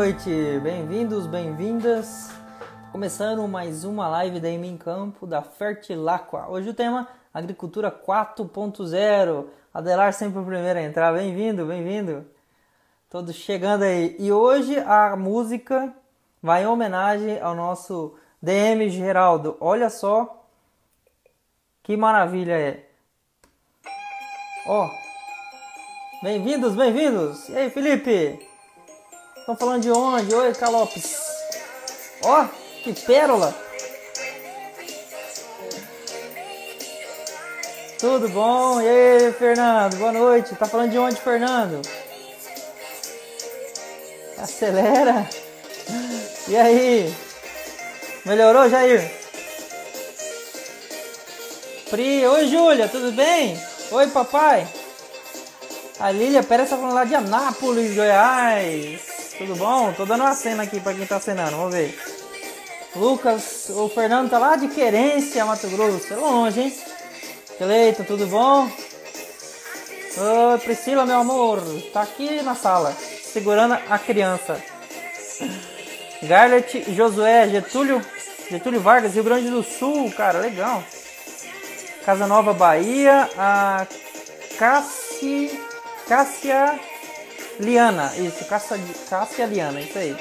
noite, bem-vindos, bem-vindas. Começando mais uma live da em Campo da Fertilacqua. Hoje o tema Agricultura 4.0. Adelar sempre o primeiro a entrar. Bem-vindo, bem-vindo. Todos chegando aí. E hoje a música vai em homenagem ao nosso DM Geraldo. Olha só que maravilha é. Ó, bem-vindos, bem-vindos. E aí, Felipe? Estão falando de onde? Oi, Calopes. Ó, que pérola. Tudo bom? E aí, Fernando? Boa noite. Tá falando de onde, Fernando? Acelera. E aí? Melhorou, Jair? Pri, oi, Júlia, tudo bem? Oi, papai. A Lília Pérez tá falando lá de Anápolis, Goiás. Tudo bom? Tô dando uma cena aqui pra quem tá cenando, vamos ver. Lucas, o Fernando tá lá de Querência, Mato Grosso. É longe, hein? Cleiton, tudo bom? Oi, Priscila, meu amor. Tá aqui na sala, segurando a criança. Garlet, Josué, Getúlio, Getúlio Vargas, Rio Grande do Sul, cara, legal. Casa Nova, Bahia, a Cassi, Cássia Liana, isso, Cássia, Cássia Liana, isso aí.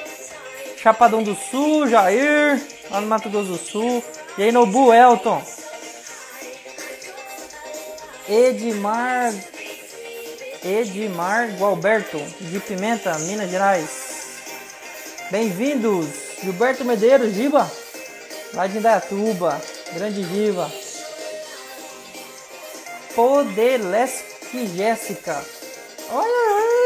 Chapadão do Sul, Jair, lá no Mato Grosso do Sul. E aí, Nobu Elton. Edmar. Edmar Gualberto, de Pimenta, Minas Gerais. Bem-vindos, Gilberto Medeiros, Giba, lá de Indaiatuba, grande Giba. Podeleski Jéssica. Olha aí,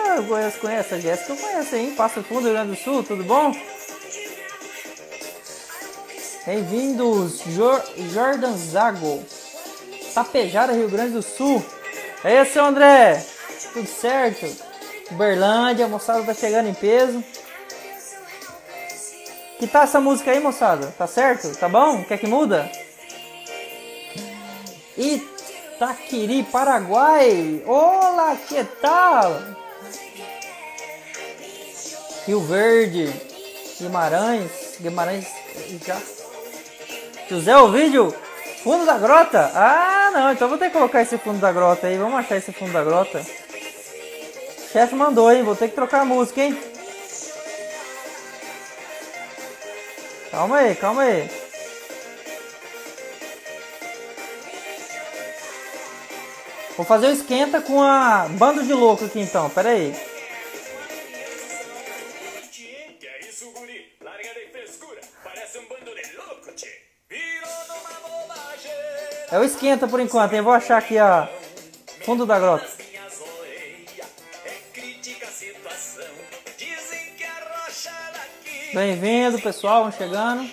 Jéssica. Conheço, conheço a Jéssica, eu conheço, hein? Passo Fundo, Rio Grande do Sul, tudo bom? Bem-vindos, Jor Jordan Zago. Tapejara, Rio Grande do Sul. É isso, André. Tudo certo? Berlândia, moçada tá chegando em peso. Que tá essa música aí, moçada? Tá certo? Tá bom? Quer que muda? Itaquiri, Paraguai. Olá, que tal? Rio Verde, Guimarães, Guimarães já. José Ovídio, fundo da grota? Ah, não, então vou ter que colocar esse fundo da grota aí. Vamos achar esse fundo da grota. O chefe mandou, hein? Vou ter que trocar a música, hein? Calma aí, calma aí. Vou fazer o esquenta com a bando de louco aqui então, pera aí. É o esquenta por enquanto, hein? Vou achar aqui a fundo da grota. Bem-vindo, pessoal, vamos chegando.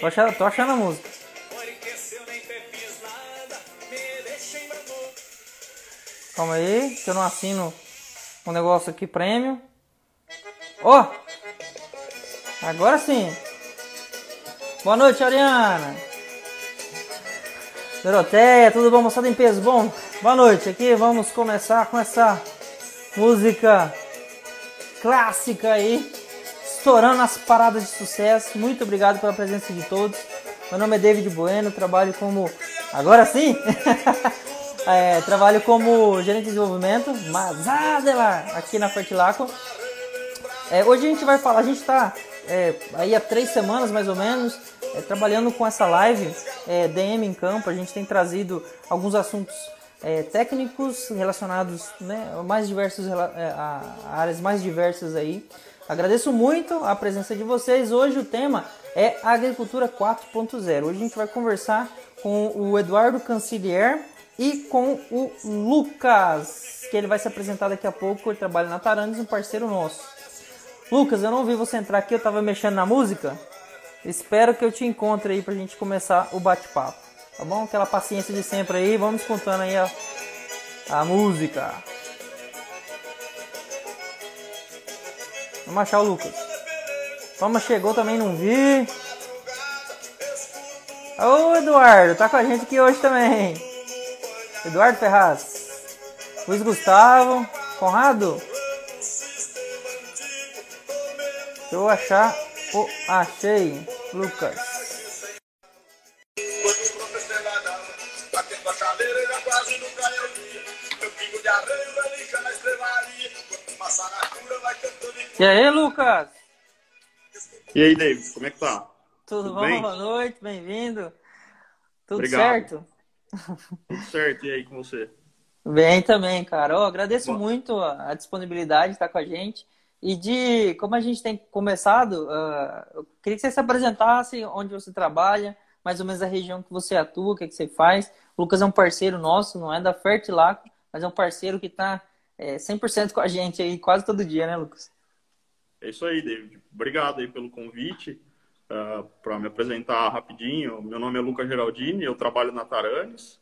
Tô achando, tô achando a música. Calma aí, que eu não assino um negócio aqui prêmio. Ó! agora sim! Boa noite, Ariana! Doroteia, tudo bom, moçada em peso? Bom, boa noite. Aqui vamos começar com essa música clássica aí, estourando as paradas de sucesso. Muito obrigado pela presença de todos. Meu nome é David Bueno, trabalho como. Agora sim! É, trabalho como gerente de desenvolvimento, Mazadelar, aqui na Fertilaco. É, hoje a gente vai falar, a gente está é, aí há três semanas mais ou menos é, trabalhando com essa live é, DM em campo. A gente tem trazido alguns assuntos é, técnicos relacionados né, mais diversos é, a áreas mais diversas aí. Agradeço muito a presença de vocês. Hoje o tema é Agricultura 4.0. Hoje a gente vai conversar com o Eduardo Cancilier e com o Lucas, que ele vai se apresentar daqui a pouco. Ele trabalha na Tarandes, um parceiro nosso. Lucas, eu não vi você entrar aqui, eu tava mexendo na música. Espero que eu te encontre aí pra gente começar o bate-papo. Tá bom? Aquela paciência de sempre aí. Vamos contando aí a, a música. Vamos achar o Lucas. Toma chegou também, não vi. Ô Eduardo, tá com a gente aqui hoje também. Eduardo Ferraz. Luiz Gustavo. Conrado. Deixa eu achar. Oh, achei. Lucas. E aí, Lucas? E aí, David, como é que tá? Tudo, Tudo bom? Bem? Boa noite, bem-vindo. Tudo Obrigado. certo? Tudo certo, e aí com você? Bem também, cara. Eu agradeço muito a disponibilidade de estar com a gente. E de como a gente tem começado, uh, eu queria que você se apresentasse onde você trabalha, mais ou menos a região que você atua, o que, é que você faz. O Lucas é um parceiro nosso, não é da Fertilaco, mas é um parceiro que está é, 100% com a gente aí quase todo dia, né, Lucas? É isso aí, David. Obrigado aí pelo convite. Uh, ah, para me apresentar rapidinho, meu nome é Lucas Geraldini, eu trabalho na Taranes.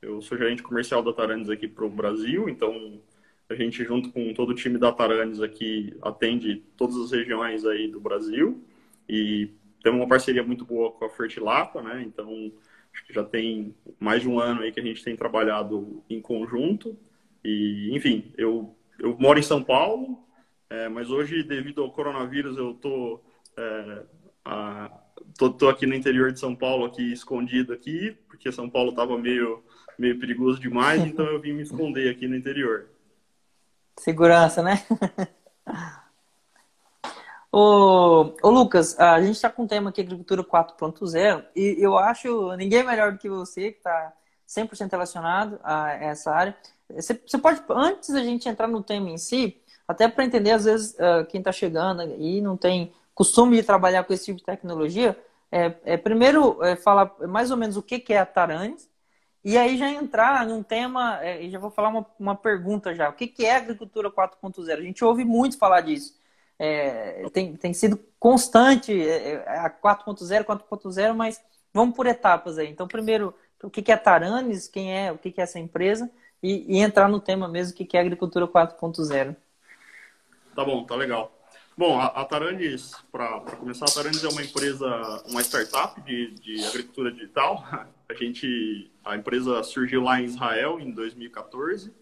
Eu sou gerente comercial da Taranes aqui para o Brasil, então a gente, junto com todo o time da Taranes aqui, atende todas as regiões aí do Brasil e temos uma parceria muito boa com a Fertilapa, né? Então, acho que já tem mais de um ano aí que a gente tem trabalhado em conjunto. E, enfim, eu, eu moro em São Paulo, é, mas hoje, devido ao coronavírus, eu tô, é, a, tô, tô, aqui no interior de São Paulo, aqui escondido aqui, porque São Paulo estava meio, meio perigoso demais, então eu vim me esconder aqui no interior. Segurança, né? Ô, ô, Lucas, a gente está com o tema aqui Agricultura 4.0 e eu acho ninguém melhor do que você, que está 100% relacionado a essa área. Você, pode, antes da gente entrar no tema em si, até para entender, às vezes, uh, quem está chegando e não tem costume de trabalhar com esse tipo de tecnologia, é, é primeiro é, falar mais ou menos o que, que é a Taranes, e aí já entrar num tema, é, e já vou falar uma, uma pergunta já. O que, que é agricultura 4.0? A gente ouve muito falar disso. É, tem, tem sido constante é, é a 4.0, 4.0, mas vamos por etapas aí. Então, primeiro, o que, que é Taranes, quem é, o que, que é essa empresa, e, e entrar no tema mesmo, que, que é agricultura 4.0. Tá bom, tá legal. Bom, a, a Taranis, para começar, a Taranis é uma empresa, uma startup de, de agricultura digital. A gente, a empresa surgiu lá em Israel em 2014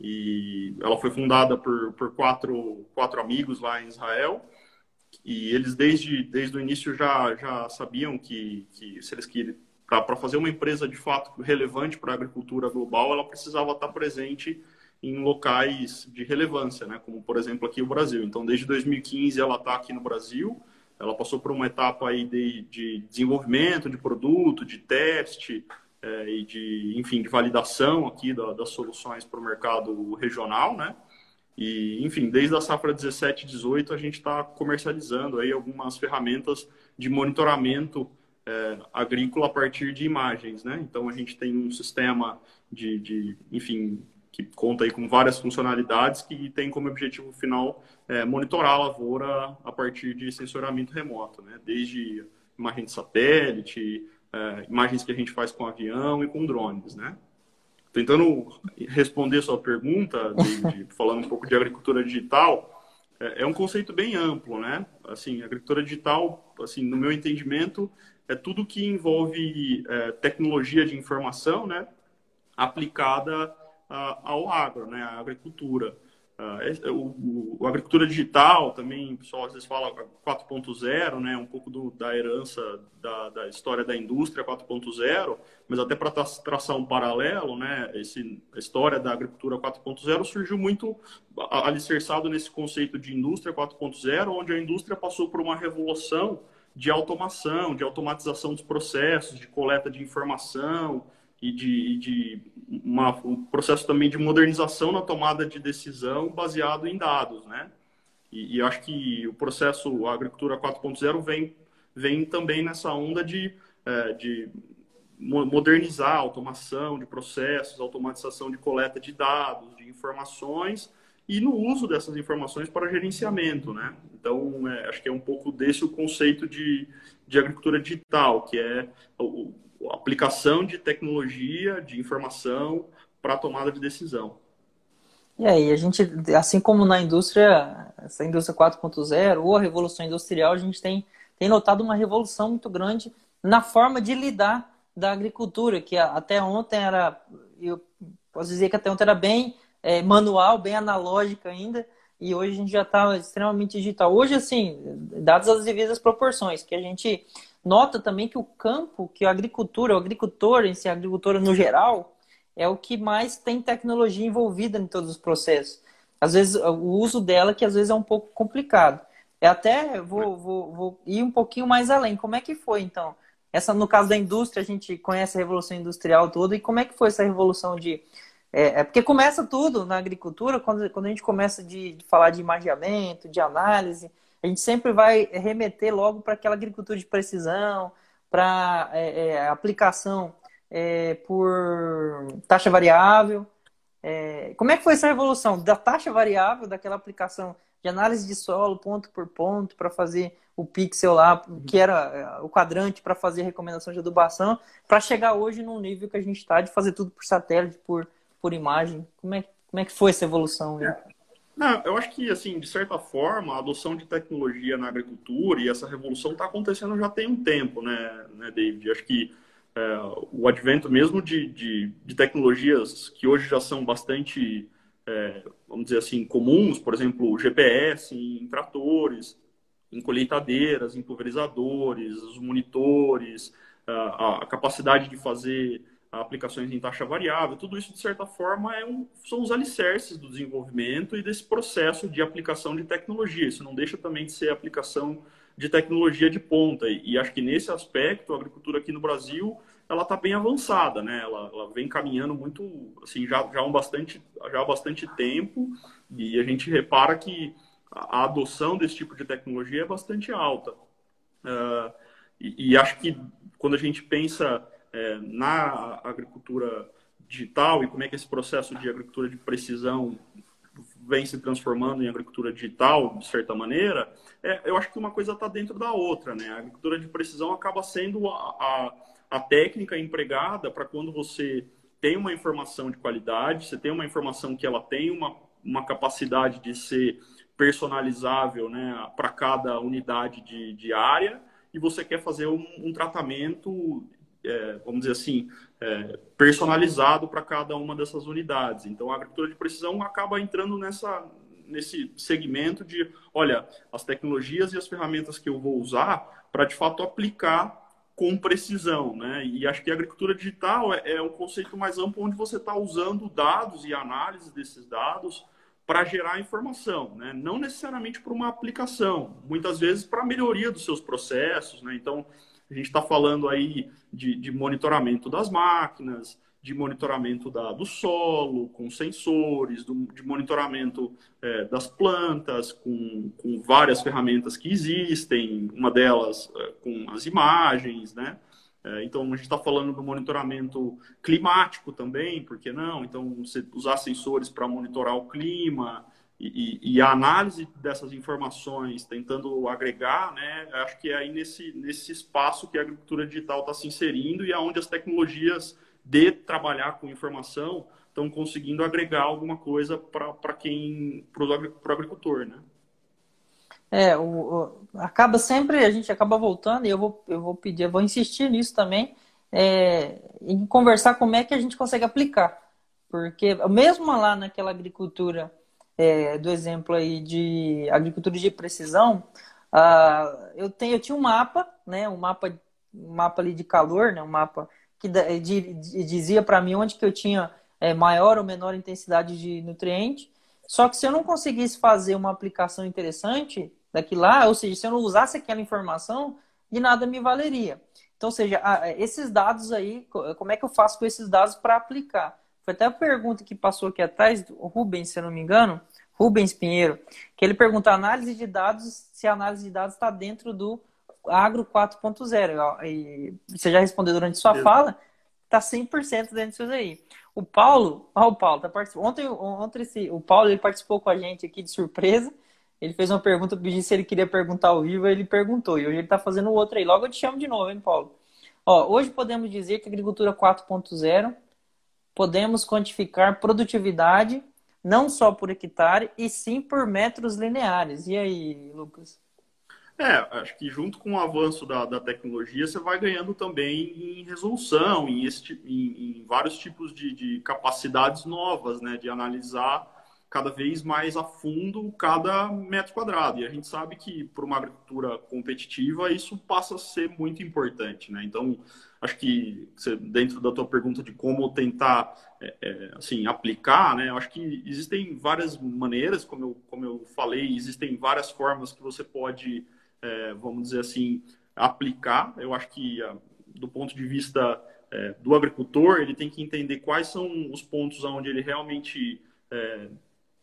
e ela foi fundada por, por quatro, quatro amigos lá em Israel e eles desde, desde o início já, já sabiam que, que se eles para fazer uma empresa de fato relevante para a agricultura global, ela precisava estar presente em locais de relevância, né? como por exemplo aqui o Brasil. Então, desde 2015 ela está aqui no Brasil, ela passou por uma etapa aí de, de desenvolvimento de produto, de teste é, e de, enfim, de validação aqui da, das soluções para o mercado regional, né? E, enfim, desde a safra 17 18 a gente está comercializando aí algumas ferramentas de monitoramento é, agrícola a partir de imagens, né? Então a gente tem um sistema de, de enfim, que conta aí com várias funcionalidades que tem como objetivo final é, monitorar a lavoura a partir de sensoramento remoto, né? desde imagem de satélite, é, imagens que a gente faz com avião e com drones. Né? Tentando responder sua pergunta, David, falando um pouco de agricultura digital, é, é um conceito bem amplo, né? Assim, agricultura digital, assim, no meu entendimento, é tudo que envolve é, tecnologia de informação, né? Aplicada ao agro, né, à agricultura. Uh, o, o, agricultura digital também, o pessoal às vezes fala 4.0, né, um pouco do, da herança da, da, história da indústria 4.0, mas até para traçar um paralelo, né, esse, a história da agricultura 4.0 surgiu muito alicerçado nesse conceito de indústria 4.0, onde a indústria passou por uma revolução de automação, de automatização dos processos, de coleta de informação, e de, de uma, um processo também de modernização na tomada de decisão baseado em dados, né? E, e acho que o processo agricultura 4.0 vem, vem também nessa onda de, é, de modernizar a automação de processos, automatização de coleta de dados, de informações e no uso dessas informações para gerenciamento, né? Então, é, acho que é um pouco desse o conceito de, de agricultura digital, que é o, aplicação de tecnologia, de informação para a tomada de decisão. E aí, a gente, assim como na indústria, essa indústria 4.0 ou a revolução industrial, a gente tem, tem notado uma revolução muito grande na forma de lidar da agricultura, que até ontem era, eu posso dizer que até ontem era bem é, manual, bem analógica ainda, e hoje a gente já está extremamente digital. Hoje, assim, dadas as devidas proporções, que a gente nota também que o campo, que a agricultura, o agricultor em si, a agricultura no geral, é o que mais tem tecnologia envolvida em todos os processos. Às vezes, o uso dela que às vezes é um pouco complicado. É até, vou, vou, vou ir um pouquinho mais além. Como é que foi, então? Essa, no caso da indústria, a gente conhece a revolução industrial toda. E como é que foi essa revolução de... É, é porque começa tudo na agricultura, quando, quando a gente começa de, de falar de imagiamento, de análise, a gente sempre vai remeter logo para aquela agricultura de precisão, para é, é, aplicação é, por taxa variável. É, como é que foi essa revolução da taxa variável, daquela aplicação de análise de solo ponto por ponto para fazer o pixel lá, que era é, o quadrante para fazer recomendação de adubação, para chegar hoje num nível que a gente está de fazer tudo por satélite, por, por imagem. Como é, como é que foi essa evolução? Né? Não, eu acho que, assim, de certa forma, a adoção de tecnologia na agricultura e essa revolução está acontecendo já tem um tempo, né, né David? Acho que é, o advento mesmo de, de, de, tecnologias que hoje já são bastante, é, vamos dizer assim, comuns, por exemplo, o GPS em tratores, em colheitadeiras, em pulverizadores, os monitores, a, a capacidade de fazer aplicações em taxa variável, tudo isso, de certa forma, é um, são os alicerces do desenvolvimento e desse processo de aplicação de tecnologia. Isso não deixa também de ser aplicação de tecnologia de ponta. E, e acho que nesse aspecto, a agricultura aqui no Brasil, ela está bem avançada, né? Ela, ela, vem caminhando muito, assim, já, já, um bastante, já há bastante tempo e a gente repara que a, a adoção desse tipo de tecnologia é bastante alta. Uh, e, e, acho que quando a gente pensa é, na agricultura digital e como é que esse processo de agricultura de precisão vem se transformando em agricultura digital, de certa maneira, é, eu acho que uma coisa está dentro da outra, né? A agricultura de precisão acaba sendo a, a, a técnica empregada para quando você tem uma informação de qualidade, você tem uma informação que ela tem uma, uma capacidade de ser personalizável né, para cada unidade de, de área, e você quer fazer um, um tratamento, é, vamos dizer assim, é, personalizado para cada uma dessas unidades. Então, a agricultura de precisão acaba entrando nessa, nesse segmento de, olha, as tecnologias e as ferramentas que eu vou usar para, de fato, aplicar com precisão, né? E acho que a agricultura digital é, é um conceito mais amplo onde você está usando dados e análise desses dados para gerar informação, né? Não necessariamente para uma aplicação, muitas vezes para a melhoria dos seus processos, né? Então, a gente está falando aí de, de, monitoramento das máquinas, de monitoramento da, do solo, com sensores, do, de monitoramento é, das plantas, com, com, várias ferramentas que existem, uma delas é, com as imagens, né? É, então, a gente está falando do monitoramento climático também, por que não? Então, você usar sensores para monitorar o clima, e, e, a análise dessas informações, tentando agregar, né, acho que é aí nesse, nesse espaço que a agricultura digital está se inserindo e aonde as tecnologias de trabalhar com informação estão conseguindo agregar alguma coisa para quem, para o agricultor, né? É, o, o, acaba sempre, a gente acaba voltando, e eu vou, eu vou pedir, eu vou insistir nisso também, é, em conversar como é que a gente consegue aplicar. Porque mesmo lá naquela agricultura é, do exemplo aí de agricultura de precisão, uh, eu, tenho, eu tinha um mapa, né, um mapa, um mapa ali de calor, né, um mapa que de, de, dizia para mim onde que eu tinha é, maior ou menor intensidade de nutriente. Só que se eu não conseguisse fazer uma aplicação interessante daqui lá, ou seja, se eu não usasse aquela informação, de nada me valeria. Então, ou seja, esses dados aí, como é que eu faço com esses dados para aplicar? Foi até a pergunta que passou aqui atrás, do Rubens, se eu não me engano, Rubens Pinheiro, que ele pergunta análise de dados, se a análise de dados está dentro do Agro 4.0. E você já respondeu durante sua fala, está 100% dentro disso aí. O Paulo, ó, o Paulo, tá participando. Ontem, ontem esse, o Paulo ele participou com a gente aqui de surpresa. Ele fez uma pergunta, pedi se ele queria perguntar ao vivo, ele perguntou. E hoje ele está fazendo outro aí. Logo eu te chamo de novo, hein, Paulo? Ó, hoje podemos dizer que a agricultura 4.0 podemos quantificar produtividade não só por hectare, e sim por metros lineares. E aí, Lucas? É, acho que junto com o avanço da, da tecnologia, você vai ganhando também em resolução, em, este, em, em vários tipos de, de, capacidades novas, né? De analisar cada vez mais a fundo cada metro quadrado. E a gente sabe que, para uma agricultura competitiva, isso passa a ser muito importante, né? Então, acho que você, dentro da tua pergunta de como tentar, é, é, assim, aplicar, né? Acho que existem várias maneiras, como eu, como eu falei, existem várias formas que você pode é, vamos dizer assim, aplicar. Eu acho que, ah, do ponto de vista é, do agricultor, ele tem que entender quais são os pontos onde ele realmente é,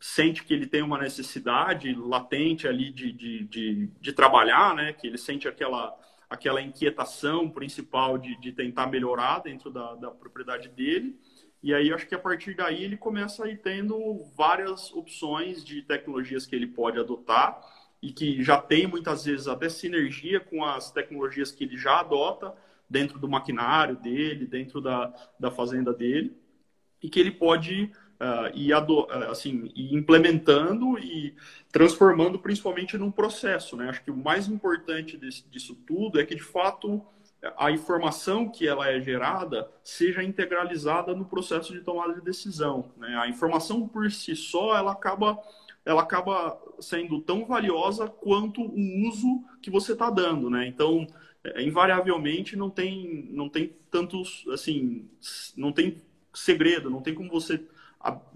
sente que ele tem uma necessidade latente ali de, de, de, de, trabalhar, né? que ele sente aquela, aquela inquietação principal de, de tentar melhorar dentro da, da propriedade dele. E aí, acho que a partir daí ele começa a ir tendo várias opções de tecnologias que ele pode adotar e que já tem muitas vezes até sinergia com as tecnologias que ele já adota dentro do maquinário dele, dentro da, da fazenda dele, e que ele pode uh, ir, ado assim, ir implementando e transformando principalmente num processo. Né? Acho que o mais importante desse, disso tudo é que, de fato, a informação que ela é gerada seja integralizada no processo de tomada de decisão. Né? A informação por si só, ela acaba ela acaba sendo tão valiosa quanto o uso que você está dando, né? Então, é, invariavelmente não tem, não tem tantos, assim, não tem segredo, não tem como você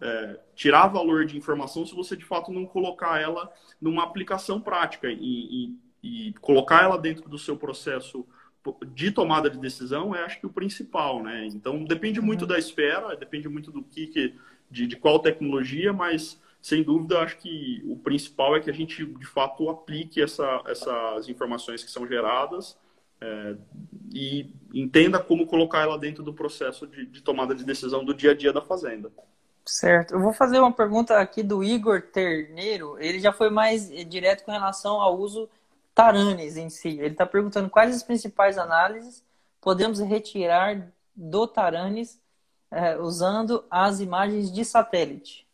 é, tirar valor de informação se você de fato não colocar ela numa aplicação prática e, e, e colocar ela dentro do seu processo de tomada de decisão é acho que o principal, né? Então depende muito uhum. da esfera, depende muito do que, que de, de qual tecnologia, mas sem dúvida, acho que o principal é que a gente, de fato, aplique essa, essas informações que são geradas é, e entenda como colocar ela dentro do processo de, de, tomada de decisão do dia a dia da fazenda. Certo. Eu vou fazer uma pergunta aqui do Igor Terneiro. Ele já foi mais direto com relação ao uso Taranes em si. Ele está perguntando quais as principais análises podemos retirar do Taranes é, usando as imagens de satélite.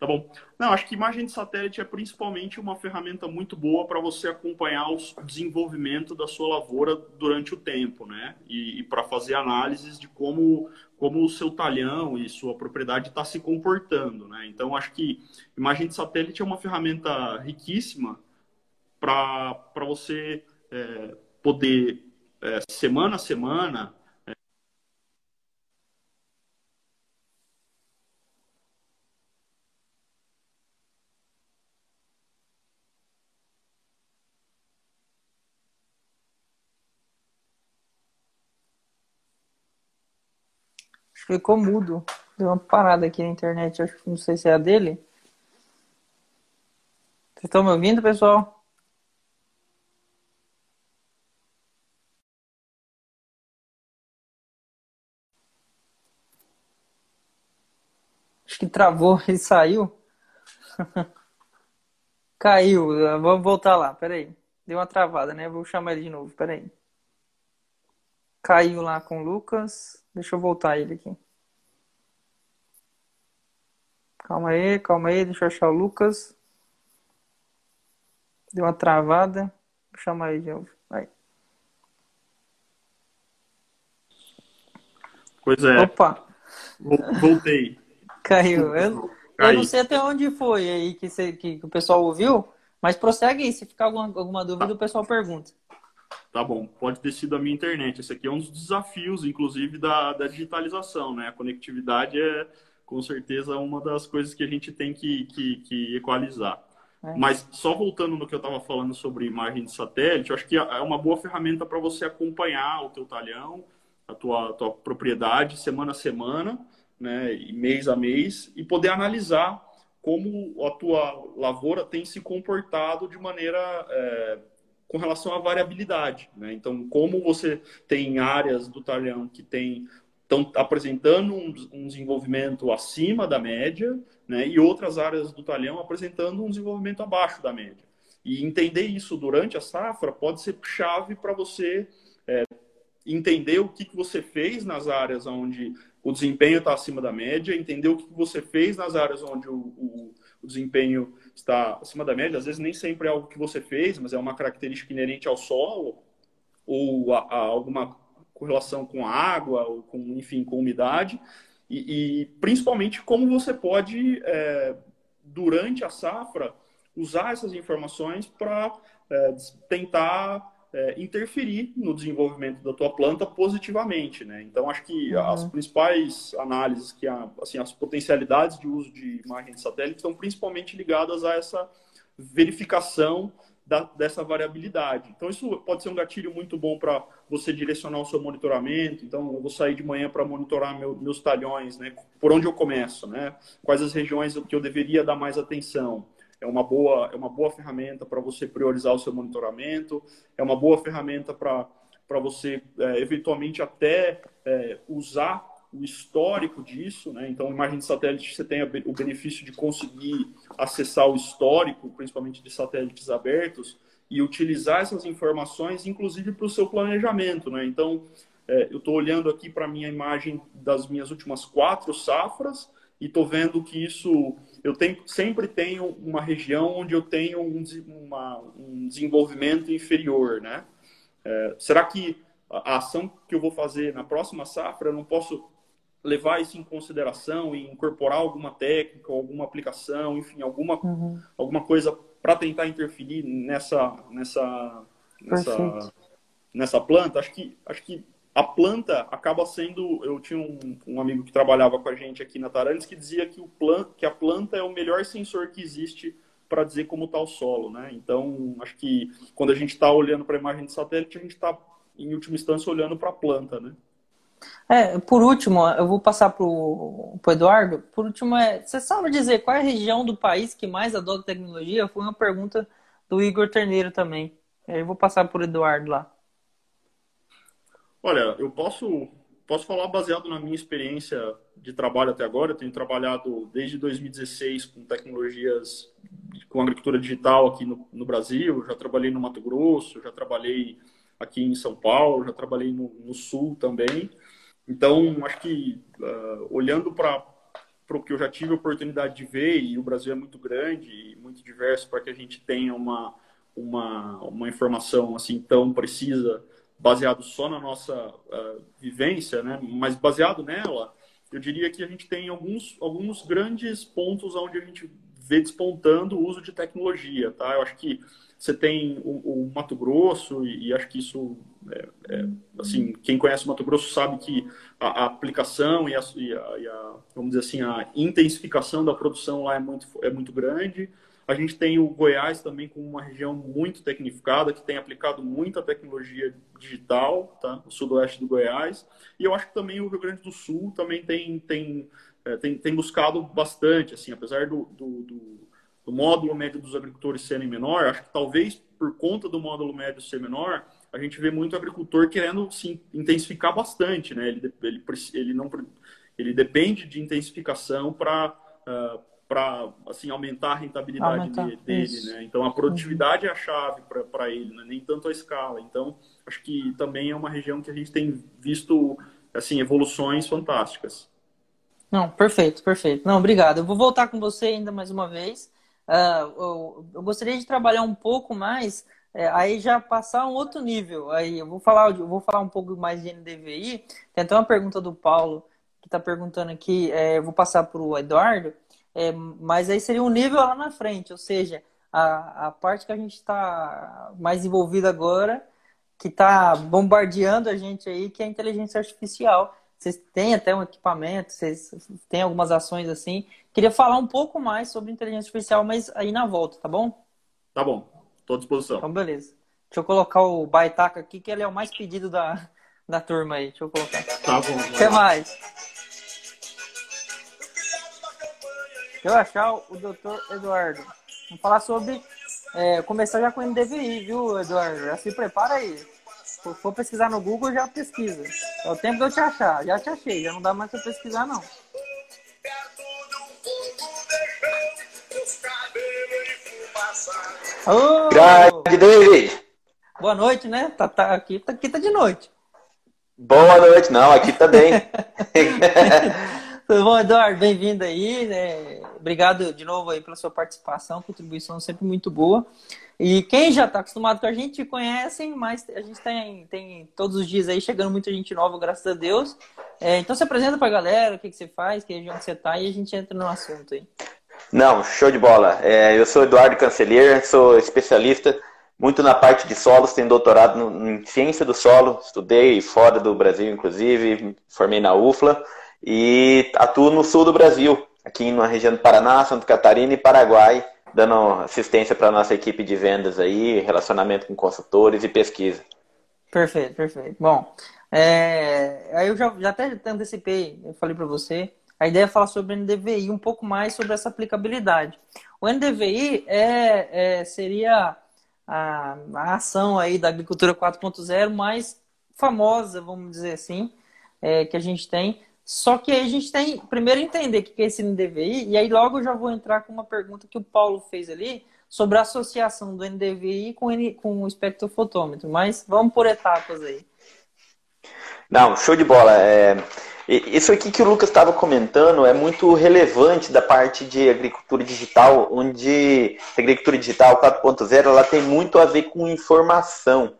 Tá bom. Não, acho que imagem de satélite é principalmente uma ferramenta muito boa para você acompanhar o desenvolvimento da sua lavoura durante o tempo, né? E, e para fazer análises de como, como o seu talhão e sua propriedade está se comportando, né? Então, acho que imagem de satélite é uma ferramenta riquíssima para você é, poder, é, semana a semana, ficou mudo. Deu uma parada aqui na internet, acho que não sei se é a dele. Vocês estão me ouvindo, pessoal? Acho que travou e saiu. Caiu. Vamos voltar lá, peraí. Deu uma travada, né? Vou chamar ele de novo, peraí. Caiu lá com o Lucas. Deixa eu voltar ele aqui. Calma aí, calma aí, deixa eu achar o Lucas. Deu uma travada. Vou chamar ele de novo. Vai. Pois é. Opa! Voltei. Caiu. Eu, eu não sei até onde foi aí que, você, que o pessoal ouviu, mas prossegue aí. Se ficar alguma, alguma dúvida, tá. o pessoal pergunta. Tá bom, pode ter sido a minha internet. Esse aqui é um dos desafios, inclusive, da, da digitalização, né? A conectividade é, com certeza, uma das coisas que a gente tem que, que, que equalizar. É. Mas só voltando no que eu estava falando sobre imagem de satélite, eu acho que é uma boa ferramenta para você acompanhar o teu talhão, a tua, a tua propriedade, semana a semana, né, e mês a mês, e poder analisar como a tua lavoura tem se comportado de maneira é, com relação à variabilidade. Né? Então, como você tem áreas do talhão que tem estão apresentando um, um, desenvolvimento acima da média, né? e outras áreas do talhão apresentando um desenvolvimento abaixo da média. E entender isso durante a safra pode ser chave para você é, entender o que, que você fez nas áreas onde o desempenho está acima da média, entender o que, que você fez nas áreas onde o, o, o, desempenho está acima da média. Às vezes nem sempre é algo que você fez, mas é uma característica inerente ao solo ou a, a alguma correlação com a água ou com, enfim, com umidade. E, e principalmente como você pode, é, durante a safra, usar essas informações para é, tentar é, interferir no desenvolvimento da tua planta positivamente, né? Então acho que uhum. as principais análises que a, assim as potencialidades de uso de imagem de satélite estão principalmente ligadas a essa verificação da, dessa variabilidade. Então isso pode ser um gatilho muito bom para você direcionar o seu monitoramento. Então eu vou sair de manhã para monitorar meu, meus talhões, né? Por onde eu começo, né? Quais as regiões que eu deveria dar mais atenção? É uma boa, é uma boa ferramenta para você priorizar o seu monitoramento, é uma boa ferramenta para você, é, eventualmente, até é, usar o histórico disso, né? Então, imagem de satélite, você tem o benefício de conseguir acessar o histórico, principalmente de satélites abertos, e utilizar essas informações, inclusive para o seu planejamento, né? Então, é, eu estou olhando aqui para a minha imagem das minhas últimas quatro safras e estou vendo que isso eu tenho, sempre tenho uma região onde eu tenho um, uma, um desenvolvimento inferior, né? É, será que a ação que eu vou fazer na próxima safra, eu não posso levar isso em consideração e incorporar alguma técnica, alguma aplicação, enfim, alguma, uhum. alguma coisa para tentar interferir nessa, nessa, nessa, nessa planta? Acho que, acho que a planta acaba sendo. Eu tinha um, um, amigo que trabalhava com a gente aqui na Tarantes que dizia que, o plan, que a planta é o melhor sensor que existe para dizer como está o solo, né? Então, acho que quando a gente está olhando para a imagem de satélite, a gente está, em última instância, olhando para a planta, né? É, por último, eu vou passar para o Eduardo. Por último, é, você sabe dizer qual é a região do país que mais adota tecnologia? Foi uma pergunta do Igor Terneiro também. Eu vou passar para o Eduardo lá. Olha, eu posso, posso falar baseado na minha experiência de trabalho até agora. Eu tenho trabalhado desde 2016 com tecnologias com agricultura digital aqui no, no Brasil. Já trabalhei no Mato Grosso, já trabalhei aqui em São Paulo, já trabalhei no, no Sul também. Então, acho que uh, olhando para o que eu já tive a oportunidade de ver, e o Brasil é muito grande e muito diverso para que a gente tenha uma, uma, uma informação assim tão precisa baseado só na nossa uh, vivência, né? mas baseado nela, eu diria que a gente tem alguns, alguns grandes pontos onde a gente vê despontando o uso de tecnologia. Tá? Eu acho que você tem o, o Mato Grosso, e, e, acho que isso, é, é, assim, quem conhece o Mato Grosso sabe que a, a aplicação e a, e, a, e a, vamos dizer assim, a intensificação da produção lá é muito, é muito grande. A gente tem o Goiás também como uma região muito tecnificada, que tem aplicado muita tecnologia digital, tá? o sudoeste do Goiás. E eu acho que também o Rio Grande do Sul também tem, tem, é, tem, tem buscado bastante, assim, apesar do, do, do, do módulo médio dos agricultores serem menor, acho que talvez por conta do módulo médio ser menor, a gente vê muito agricultor querendo se intensificar bastante, né? Ele, ele, ele, não, ele depende de intensificação para uh, para assim aumentar a rentabilidade aumentar. dele, né? Então a produtividade uhum. é a chave para ele, né? nem tanto a escala. Então acho que também é uma região que a gente tem visto assim evoluções fantásticas. Não, perfeito, perfeito. Não, obrigado. Eu vou voltar com você ainda mais uma vez. Uh, eu, eu, gostaria de trabalhar um pouco mais, é, aí já passar um outro nível. Aí eu vou falar, eu vou falar um pouco mais de NDVI. Tem até uma pergunta do Paulo que está perguntando aqui. É, eu vou passar para o Eduardo. É, mas aí seria um nível lá na frente, ou seja, a, a parte que a gente está mais envolvido agora, que está bombardeando a gente aí, que é a inteligência artificial. Vocês têm até um equipamento, vocês têm algumas ações assim. Queria falar um pouco mais sobre inteligência artificial, mas aí na volta, tá bom? Tá bom, estou à disposição. Então, beleza. Deixa eu colocar o Baitaca aqui, que ele é o mais pedido da, da turma aí. Deixa eu colocar. Tá bom. Até mais. Eu achar o doutor Eduardo. Vamos falar sobre. É, começar já com o NDVI, viu, Eduardo? Já se prepara aí. Se for pesquisar no Google, já pesquisa. É o tempo de eu te achar. Já te achei, já não dá mais pra pesquisar, não. Oh! Grande David! Boa noite, né? Tá, tá, aqui, tá, aqui tá de noite. Boa noite, não, aqui também. Tudo bom, Eduardo? Bem-vindo aí. Né? Obrigado de novo aí pela sua participação, contribuição sempre muito boa. E quem já está acostumado com a gente conhece, mas a gente tem, tem todos os dias aí chegando muita gente nova, graças a Deus. É, então se apresenta para a galera, o que, que você faz, que região que você está e a gente entra no assunto aí. Não, show de bola. É, eu sou Eduardo Cancelheiro, sou especialista muito na parte de solos, tenho doutorado em ciência do solo, estudei fora do Brasil, inclusive, formei na UFLA e atuo no sul do Brasil, aqui na região do Paraná, Santa Catarina e Paraguai, dando assistência para a nossa equipe de vendas aí, relacionamento com consultores e pesquisa. Perfeito, perfeito. Bom, é, aí eu já, já até antecipei, eu falei para você, a ideia é falar sobre o NDVI, um pouco mais sobre essa aplicabilidade. O NDVI é, é seria a, a ação aí da agricultura 4.0 mais famosa, vamos dizer assim, é, que a gente tem. Só que aí a gente tem primeiro entender o que é esse NDVI, e aí logo eu já vou entrar com uma pergunta que o Paulo fez ali sobre a associação do NDVI com, N, com o espectrofotômetro. Mas vamos por etapas aí. Não, show de bola. É, isso aqui que o Lucas estava comentando é muito relevante da parte de agricultura digital, onde a agricultura digital 4.0 ela tem muito a ver com informação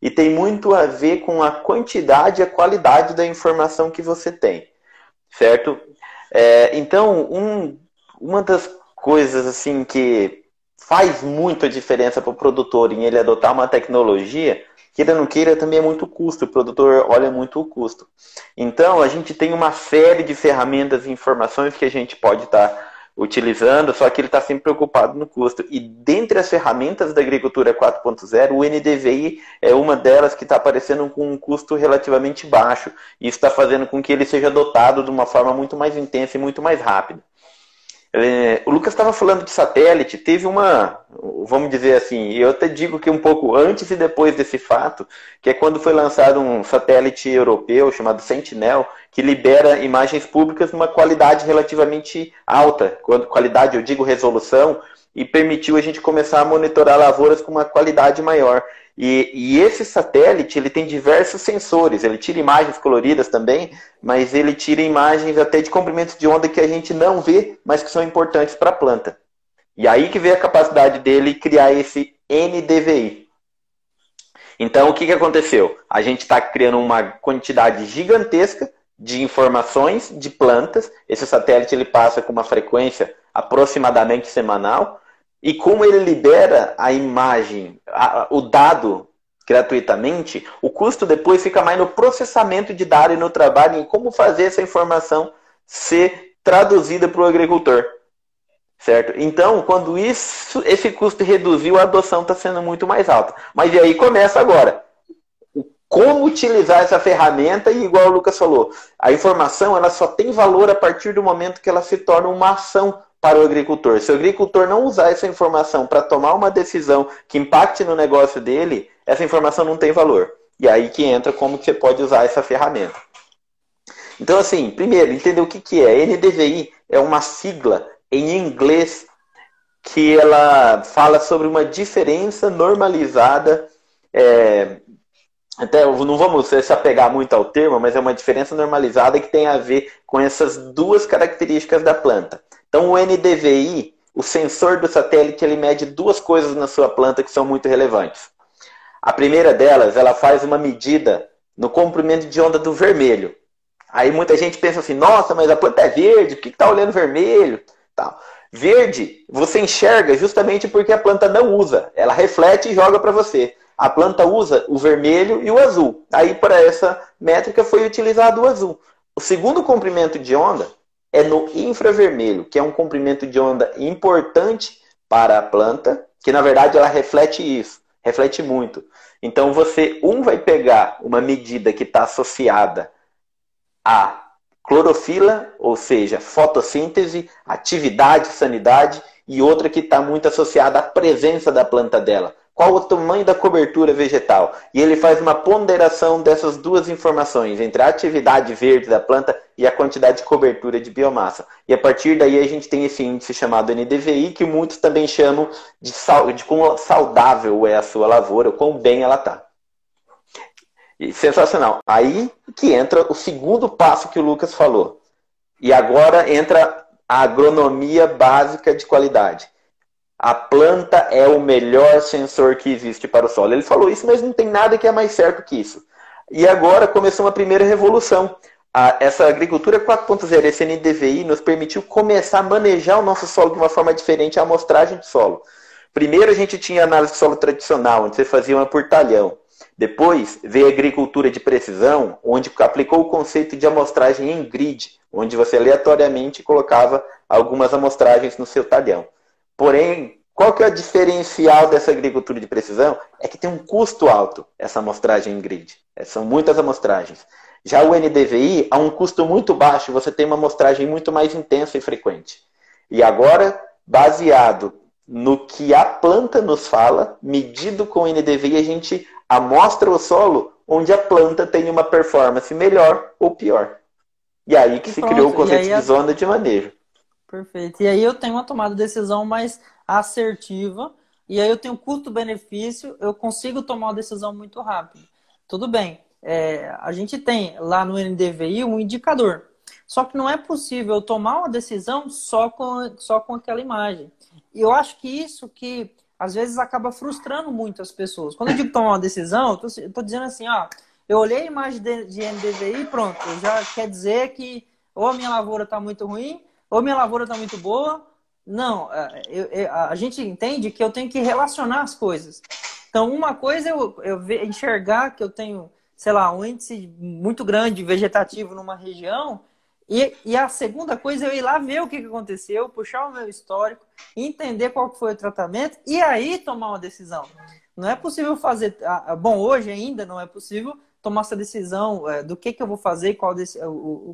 e tem muito a ver com a quantidade e a qualidade da informação que você tem, certo? É, então, um, uma das coisas assim que faz muita diferença para o produtor em ele adotar uma tecnologia queira ou não queira, também é muito custo, o produtor olha muito o custo. Então, a gente tem uma série de ferramentas e informações que a gente pode estar tá utilizando, só que ele está sempre preocupado no custo. E dentre as ferramentas da agricultura 4.0, o NDVI é uma delas que está aparecendo com um custo relativamente baixo. Isso está fazendo com que ele seja adotado de uma forma muito mais intensa e muito mais rápida. É, o Lucas estava falando de satélite, teve uma, vamos dizer assim, eu até digo que um pouco antes e depois desse fato, que é quando foi lançado um satélite europeu chamado Sentinel, que libera imagens públicas numa qualidade relativamente alta, quando qualidade eu digo resolução, e permitiu a gente começar a monitorar lavouras com uma qualidade maior. E, e, esse satélite ele tem diversos sensores, ele tira imagens coloridas também, mas ele tira imagens até de comprimentos de onda que a gente não vê, mas que são importantes para a planta. E aí que vem a capacidade dele criar esse NDVI. Então o que, que aconteceu? A gente está criando uma quantidade gigantesca de informações de plantas. Esse satélite ele passa com uma frequência aproximadamente semanal e como ele libera a imagem, a, o dado gratuitamente, o custo depois fica mais no processamento de dados e no trabalho em como fazer essa informação ser traduzida para o agricultor. Certo? Então, quando isso, esse custo reduziu, a adoção está sendo muito mais alta. Mas e aí começa agora. Como utilizar essa ferramenta e, igual o Lucas falou, a informação ela só tem valor a partir do momento que ela se torna uma ação para o agricultor. Se o agricultor não usar essa informação para tomar uma decisão que impacte no negócio dele, essa informação não tem valor. E aí que entra como que você pode usar essa ferramenta. Então, assim, primeiro, entender o que, que é. NDVI é uma sigla em inglês que ela fala sobre uma diferença normalizada. É, até não vamos se apegar muito ao termo, mas é uma diferença normalizada que tem a ver com essas duas características da planta. Então o NDVI, o sensor do satélite, ele mede duas coisas na sua planta que são muito relevantes. A primeira delas, ela faz uma medida no comprimento de onda do vermelho. Aí muita gente pensa assim, nossa, mas a planta é verde, por que está olhando vermelho? Tal. Verde, você enxerga justamente porque a planta não usa. Ela reflete e joga para você. A planta usa o vermelho e o azul. Aí, para essa métrica, foi utilizado o azul. O segundo comprimento de onda é no infravermelho, que é um comprimento de onda importante para a planta, que na verdade ela reflete isso, reflete muito. Então você, um, vai pegar uma medida que está associada a clorofila, ou seja, fotossíntese, atividade, sanidade, e outra que está muito associada à presença da planta dela qual o tamanho da cobertura vegetal. E ele faz uma ponderação dessas duas informações, entre a atividade verde da planta e a quantidade de cobertura de biomassa. E a partir daí a gente tem esse índice chamado NDVI, que muitos também chamam de, sal, de quão saudável é a sua lavoura, quão bem ela está. Sensacional. Aí que entra o segundo passo que o Lucas falou. E agora entra a agronomia básica de qualidade. A planta é o melhor sensor que existe para o solo. Ele falou isso, mas não tem nada que é mais certo que isso. E agora começou uma primeira revolução. A, essa agricultura 4.0, esse NDVI, nos permitiu começar a manejar o nosso solo de uma forma diferente, a amostragem de solo. Primeiro a gente tinha análise de solo tradicional, onde você fazia uma por talhão. Depois veio a agricultura de precisão, onde aplicou o conceito de amostragem em grid, onde você aleatoriamente colocava algumas amostragens no seu talhão. Porém, qual que é o diferencial dessa agricultura de precisão? É que tem um custo alto essa amostragem em grid. É, são muitas amostragens. Já o NDVI, a um custo muito baixo, você tem uma amostragem muito mais intensa e frequente. E agora, baseado no que a planta nos fala, medido com o NDVI, a gente amostra o solo onde a planta tem uma performance melhor ou pior. E aí que e se pronto, criou o conceito de zona de manejo. Perfeito. E aí eu tenho uma tomada de decisão mais assertiva, e aí eu tenho custo-benefício, eu consigo tomar uma decisão muito rápido. Tudo bem, é, a gente tem lá no NDVI um indicador. Só que não é possível tomar uma decisão só com, só com aquela imagem. E eu acho que isso que às vezes acaba frustrando muito as pessoas. Quando eu digo tomar uma decisão, eu estou dizendo assim, ó, eu olhei a imagem de, de NDVI pronto, já quer dizer que ou a minha lavoura está muito ruim, ou minha lavoura está muito boa. Não, é, eu, eu, a gente entende que eu tenho que relacionar as coisas. Então, uma coisa é eu, eu enxergar que eu tenho, sei lá, um índice muito grande vegetativo numa região, e, e, a segunda coisa é eu ir lá ver o que aconteceu, puxar o meu histórico, entender qual foi o tratamento e aí tomar uma decisão. Não é possível fazer. Bom, hoje ainda não é possível tomar essa decisão é, do que, que eu vou fazer, qual,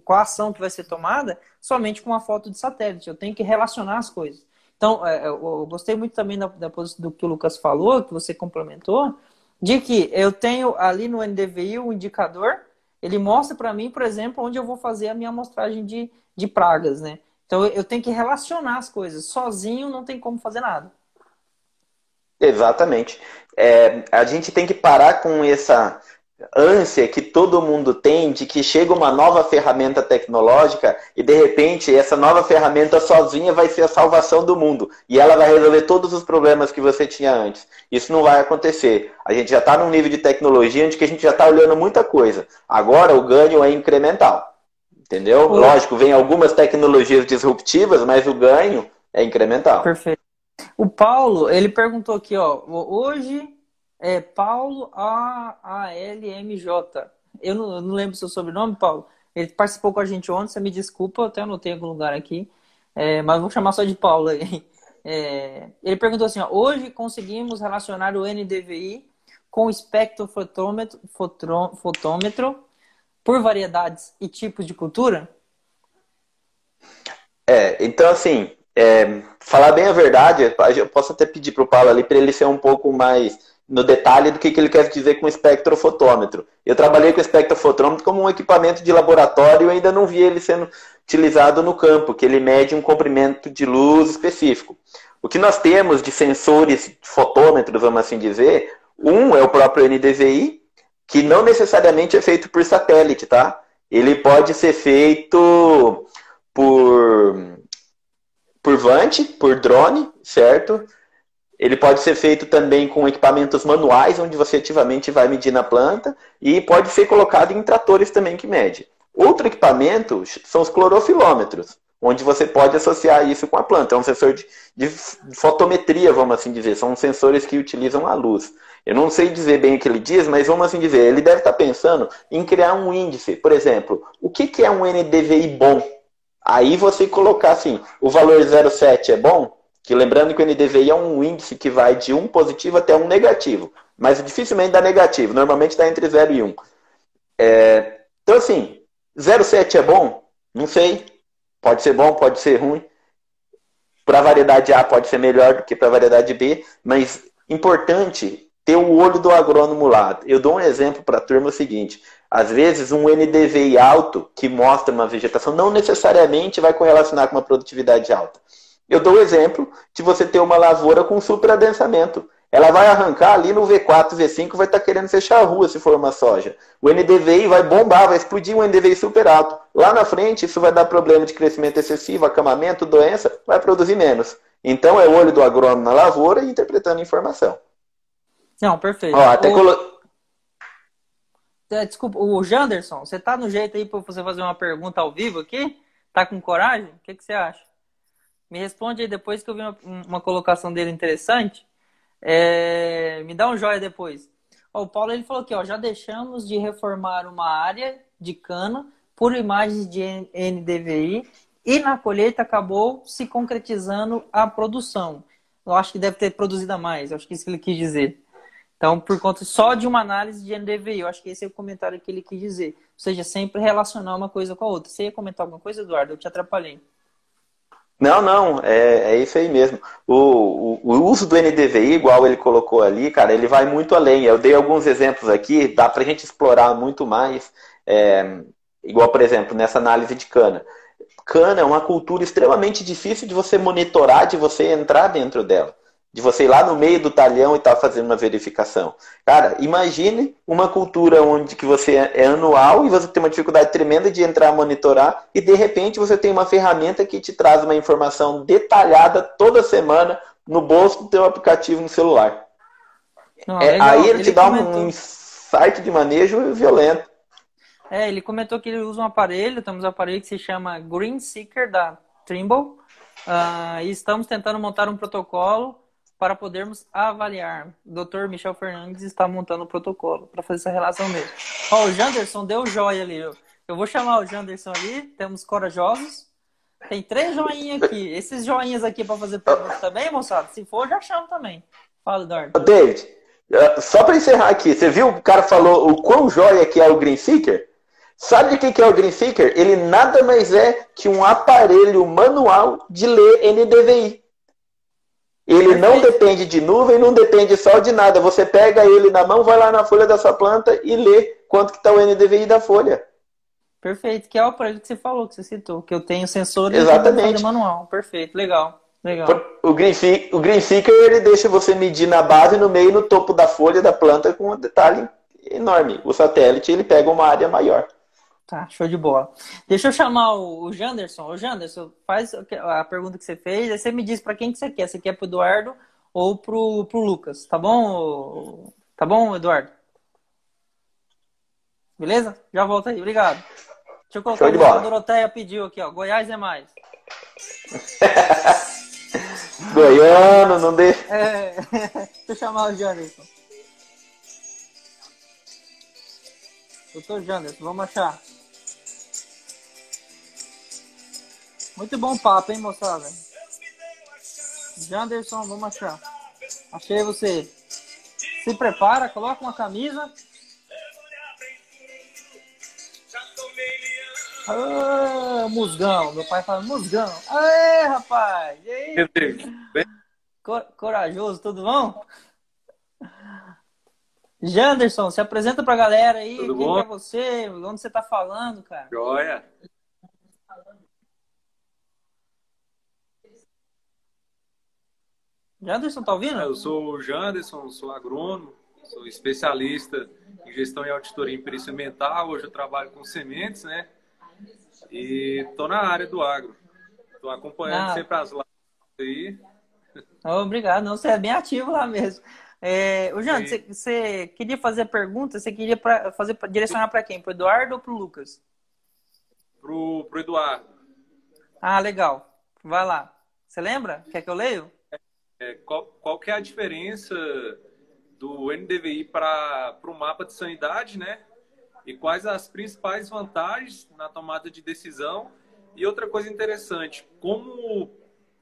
qual a ação que vai ser tomada, somente com uma foto de satélite. Eu tenho que relacionar as coisas. Então, é, eu gostei muito também da, da, do que o Lucas falou, que você complementou, de que eu tenho ali no NDVI o um indicador ele mostra para mim, por exemplo, onde eu vou fazer a minha amostragem de, de pragas, né? Então eu tenho que relacionar as coisas. Sozinho não tem como fazer nada. Exatamente. É, a gente tem que parar com essa ânsia que todo mundo tem de que chega uma nova ferramenta tecnológica e de repente essa nova ferramenta sozinha vai ser a salvação do mundo e ela vai resolver todos os problemas que você tinha antes. Isso não vai acontecer. A gente já está num nível de tecnologia onde a gente já está olhando muita coisa. Agora o ganho é incremental. Entendeu? Lógico, vem algumas tecnologias disruptivas, mas o ganho é incremental. Perfeito. O Paulo, ele perguntou aqui, ó, hoje é Paulo A-A-L-M-J. Eu não, eu não lembro seu sobrenome, Paulo. Ele participou com a gente ontem, você me desculpa, eu até anotei algum lugar aqui. É, mas vou chamar só de Paulo aí. É, ele perguntou assim: ó, hoje conseguimos relacionar o NDVI com o espectrofotômetro fotômetro por variedades e tipos de cultura? É, então assim, é, falar bem a verdade, eu posso até pedir para o Paulo ali para ele ser um pouco mais no detalhe do que, que ele quer dizer com espectrofotômetro. Eu trabalhei com espectrofotômetro como um equipamento de laboratório e ainda não vi ele sendo utilizado no campo, que ele mede um comprimento de luz específico. O que nós temos de sensores fotômetros, vamos assim dizer, um é o próprio NDVI, que não necessariamente é feito por satélite, tá? Ele pode ser feito por por vante, por drone, certo? Ele pode ser feito também com equipamentos manuais, onde você ativamente vai medir na planta, e pode ser colocado em tratores também que mede. Outro equipamento são os clorofilômetros, onde você pode associar isso com a planta. É um sensor de, de fotometria, vamos assim dizer. São sensores que utilizam a luz. Eu não sei dizer bem o que ele diz, mas vamos assim dizer, ele deve estar pensando em criar um índice. Por exemplo, o que é um NDVI bom? Aí você colocar assim, o valor 0,7 é bom? Que lembrando que o NDVI é um índice que vai de 1 positivo até 1 negativo. Mas dificilmente dá negativo. Normalmente está entre 0 e 1. É... Então, assim, 0,7 é bom? Não sei. Pode ser bom, pode ser ruim. Para a variedade A pode ser melhor do que para a variedade B. Mas importante ter o olho do agrônomo lá. Eu dou um exemplo para a turma seguinte. Às vezes, um NDVI alto que mostra uma vegetação não necessariamente vai correlacionar com uma produtividade alta. Eu dou o exemplo de você ter uma lavoura com superadensamento. ela vai arrancar ali no V4, V5, vai estar tá querendo fechar a rua se for uma soja. O NDVI vai bombar, vai explodir um NDVI super alto. Lá na frente, isso vai dar problema de crescimento excessivo, acamamento, doença, vai produzir menos. Então é o olho do agrônomo na lavoura e interpretando informação. Não, perfeito. Ó, até o... colo... É, desculpa, o Janderson, você tá no jeito aí para você fazer uma pergunta ao vivo aqui? Tá com coragem? O que, que você acha? Me responde aí depois que eu vi uma, uma colocação dele interessante. É, me dá um joia depois. Ó, o Paulo ele falou aqui, ó, já deixamos de reformar uma área de cana por imagens de NDVI e na colheita acabou se concretizando a produção. Eu acho que deve ter produzido mais, eu acho que isso que ele quis dizer. Então, por conta só de uma análise de NDVI, eu acho que esse é o comentário que ele quis dizer. Ou seja, sempre relacionar uma coisa com a outra. Você ia comentar alguma coisa, Eduardo? Eu te atrapalhei. Não, não, é, é isso aí mesmo. O, o, o, uso do NDVI, igual ele colocou ali, cara, ele vai muito além. Eu dei alguns exemplos aqui, dá para a gente explorar muito mais. É, igual, por exemplo, nessa análise de cana. Cana é uma cultura extremamente difícil de você monitorar, de você entrar dentro dela de você ir lá no meio do talhão e estar tá fazendo uma verificação. Cara, imagine uma cultura onde que você é anual e você tem uma dificuldade tremenda de entrar a monitorar e de repente você tem uma ferramenta que te traz uma informação detalhada toda semana no bolso do teu aplicativo no celular. Não, é, aí ele, ele te dá comentou... um insight de manejo violento. É, ele comentou que ele usa um aparelho, temos um aparelho que se chama Green Seeker da Trimble, uh, e estamos tentando montar um protocolo para podermos avaliar. O Dr. Michel Fernandes está montando o protocolo para fazer essa relação mesmo. Ó, o Janderson deu joia ali. Eu, vou chamar o Janderson ali. Temos corajosos. Tem três joinhas aqui. Esses joinhas aqui para fazer perguntas também, moçada? Se for, já chamo também. Fala, Eduardo. David, uh, só para encerrar aqui. Você viu o cara falou o quão joia que é o Green Seeker? Sabe o que é o Green Seeker? Ele nada mais é que um aparelho manual de ler NDVI. Ele não depende de nuvem, não depende só de nada. Você pega ele na mão, vai lá na folha da sua planta e lê quanto que está o NDVI da folha. Perfeito, que é o aparelho que você falou, que você citou, que eu tenho sensor e Exatamente. manual. Perfeito, legal. Legal. O Green, o Green Seeker ele deixa você medir na base, no meio, no topo da folha da planta com um detalhe enorme. O satélite ele pega uma área maior. Tá, show de bola. Deixa eu chamar o Janderson. O Janderson, faz a pergunta que você fez, aí você me diz para quem que você quer. Você quer pro Eduardo ou pro, pro Lucas, tá bom? Tá bom, Eduardo? Beleza? Já volto aí, obrigado. Deixa eu colocar o que a Doroteia pediu aqui, ó. Goiás é mais. Goiano, não deixa. É. Deixa eu chamar o Janderson. Doutor Janderson, vamos achar. Muito bom papo, hein, moçada? Janderson, vamos achar. Achei você. Se prepara, coloca uma camisa. Ah, musgão. Meu pai fala musgão. Aê, rapaz. E aí? Corajoso, tudo bom? Janderson, se apresenta pra galera aí. Tudo Quem bom? é você? Onde você tá falando, cara? Joia. Janderson, tá ouvindo? Eu sou o Janderson, sou agrônomo, sou especialista em gestão e auditoria em perícia ambiental. Hoje eu trabalho com sementes, né? E tô na área do agro. Tô acompanhando ah. sempre as lives aí. Obrigado, não, você é bem ativo lá mesmo. É, o Jean, você, você queria fazer a pergunta, você queria pra, fazer, pra, direcionar para quem? Para Eduardo ou para o Lucas? Pro, pro Eduardo. Ah, legal. Vai lá. Você lembra? Quer que eu leio? É, qual, qual que é a diferença do NDVI para o mapa de sanidade, né? E quais as principais vantagens na tomada de decisão? E outra coisa interessante, como,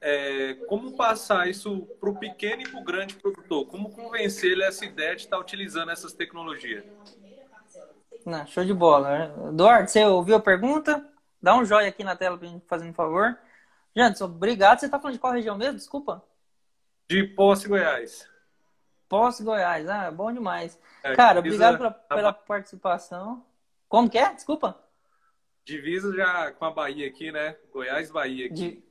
é, como passar isso para o pequeno e para o grande produtor? Como convencer ele essa ideia de estar utilizando essas tecnologias? Não, show de bola. Eduardo, você ouviu a pergunta? Dá um joinha aqui na tela para fazendo um favor. Janderson, obrigado. Você está falando de qual região mesmo? Desculpa. De Posse, Goiás. Posse, Goiás. Ah, bom demais. É, Cara, obrigado pela, pela participação. Como que é? Desculpa. Divisa já com a Bahia aqui, né? Goiás, Bahia aqui. De...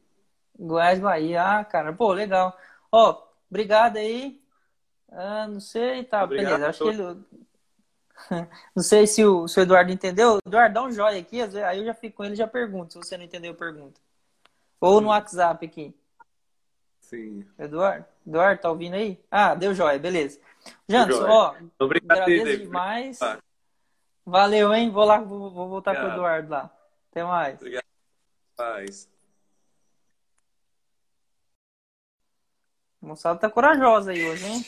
Goiás, Bahia. Ah, cara, pô, legal. Ó, obrigado aí. Ah, não sei, tá, Obrigado. beleza. Acho que ele. Não sei se o, se o Eduardo entendeu. Eduardo, dá um joia aqui, aí eu já fico com ele e já pergunto. Se você não entendeu, pergunta. Ou no WhatsApp aqui. Sim. Eduardo? Eduardo, tá ouvindo aí? Ah, deu joia, beleza. Jantos, joia. ó, Obrigado, agradeço David. demais. Tá. Valeu, hein? Vou lá, vou, vou voltar com o Obrigado. Eduardo lá. Até mais. Paz. A moçada tá corajosa aí hoje, hein?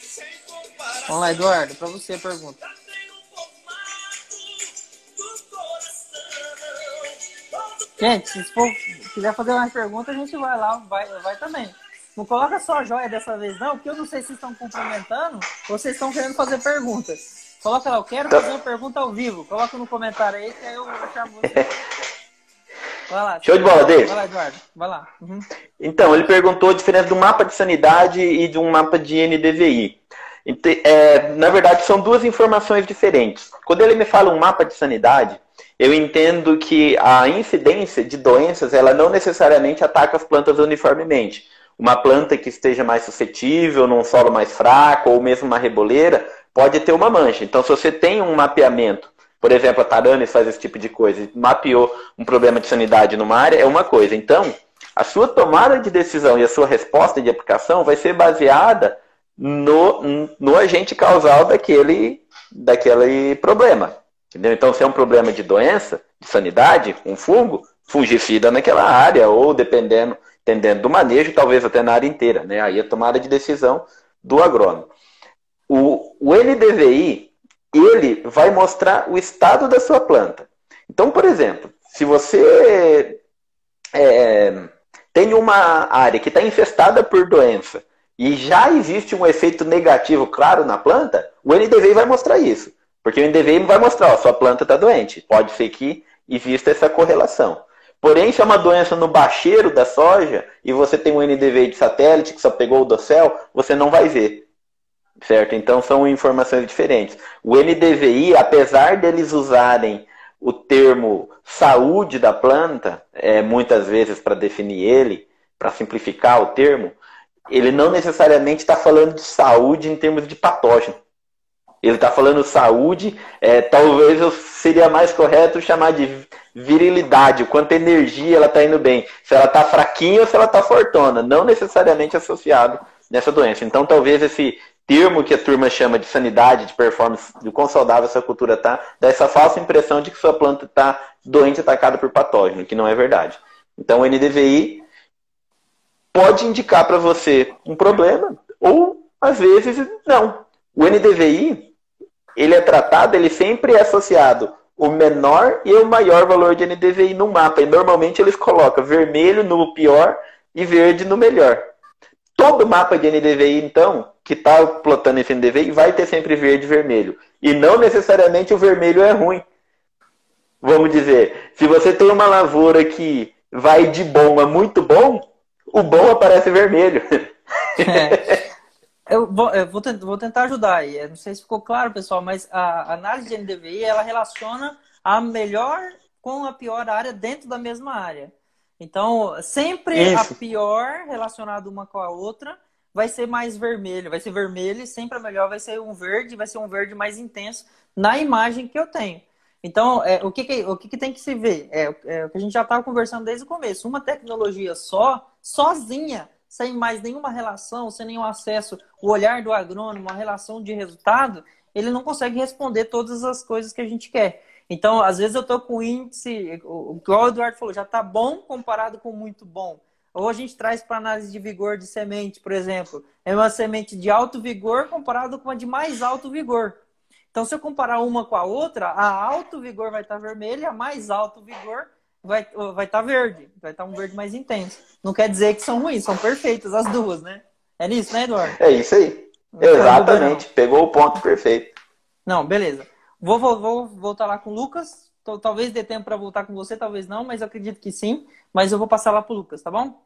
Vamos lá, Eduardo, pra você a pergunta. Gente, se for, quiser fazer mais perguntas, a gente vai lá, vai, vai também. Não coloca só joia dessa vez, não, porque eu não sei se vocês estão cumprimentando ou vocês estão querendo fazer perguntas. Coloca lá, eu quero fazer uma pergunta ao vivo. Coloca no comentário aí que aí eu, chamo você. Vai lá. Show de bola, David. Vai lá, Eduardo. Vai lá. Uhum. Então, ele perguntou a diferença do mapa de sanidade e de um mapa de NDVI. É, na verdade, são duas informações diferentes. Quando ele me fala um mapa de sanidade, eu entendo que a incidência de doenças, ela não necessariamente ataca as plantas uniformemente. Uma planta que esteja mais suscetível, num solo mais fraco, ou mesmo uma reboleira, pode ter uma mancha. Então, se você tem um mapeamento, por exemplo, a Taranis faz esse tipo de coisa, mapeou um problema de sanidade numa área, é uma coisa. Então, a sua tomada de decisão e a sua resposta de aplicação vai ser baseada no, no agente causal daquele, daquele problema. Entendeu? Então, se é um problema de doença, de sanidade, um fungo, fungicida naquela área, ou dependendo, dependendo do manejo, talvez até na área inteira. Né? Aí a tomada de decisão do agrônomo. O, o NDVI, ele vai mostrar o estado da sua planta. Então, por exemplo, se você é, tem uma área que está infestada por doença e já existe um efeito negativo claro na planta, o NDVI vai mostrar isso. Porque o NDVI vai mostrar, ó, sua planta está doente. Pode ser que exista essa correlação. Porém, se é uma doença no bacheiro da soja e você tem um NDVI de satélite que só pegou o dossel, você não vai ver. Certo? Então são informações diferentes. O NDVI, apesar deles usarem o termo saúde da planta, é, muitas vezes para definir ele, para simplificar o termo, ele não necessariamente está falando de saúde em termos de patógeno. Ele está falando saúde, é, talvez eu seria mais correto chamar de virilidade, o quanto energia ela está indo bem. Se ela está fraquinha ou se ela está fortona, não necessariamente associado nessa doença. Então talvez esse termo que a turma chama de sanidade, de performance, de quão saudável essa cultura está, dá essa falsa impressão de que sua planta está doente, atacada por patógeno, que não é verdade. Então o NDVI pode indicar para você um problema ou às vezes não. O NDVI ele é tratado, ele sempre é associado o menor e o maior valor de NDVI no mapa. E normalmente eles colocam vermelho no pior e verde no melhor. Todo mapa de NDVI, então, que está plotando esse NDVI, vai ter sempre verde e vermelho. E não necessariamente o vermelho é ruim. Vamos dizer, se você tem uma lavoura que vai de bom a muito bom, o bom aparece vermelho. É. Eu vou, eu vou, tent- vou tentar ajudar aí. Não sei se ficou claro, pessoal, mas a análise de NDVI ela relaciona a melhor com a pior área dentro da mesma área. Então, sempre a pior relacionada uma com a outra vai ser mais vermelho, vai ser vermelho e sempre a melhor vai ser um verde, vai ser um verde mais intenso na imagem que eu tenho. Então, é, o, que, que- o que, que tem que se ver? É, é o que a gente já estava conversando desde o começo. Uma tecnologia só, sozinha, sem mais nenhuma relação, sem nenhum acesso, o olhar do agrônomo, a relação de resultado, ele não consegue responder todas as coisas que a gente quer. Então, às vezes eu estou com índice, igual o Eduardo falou, já está bom comparado com muito bom. Ou a gente traz para análise de vigor de semente, por exemplo. É uma semente de alto vigor comparado com uma de mais alto vigor. Então, se eu comparar uma com a outra, a alto vigor vai estar vermelha, a mais alto vigor vai vai estar verde. Vai estar um verde mais intenso. Não quer dizer que são ruins, são perfeitas as duas, né? É nisso, né, Eduardo? É isso aí. Não Exatamente. Pegou o ponto perfeito. Não, beleza. Vou, vou, vou voltar lá com o Lucas. Tal- Talvez dê tempo para voltar com você, talvez não, mas eu acredito que sim. Mas eu vou passar lá pro Lucas, tá bom?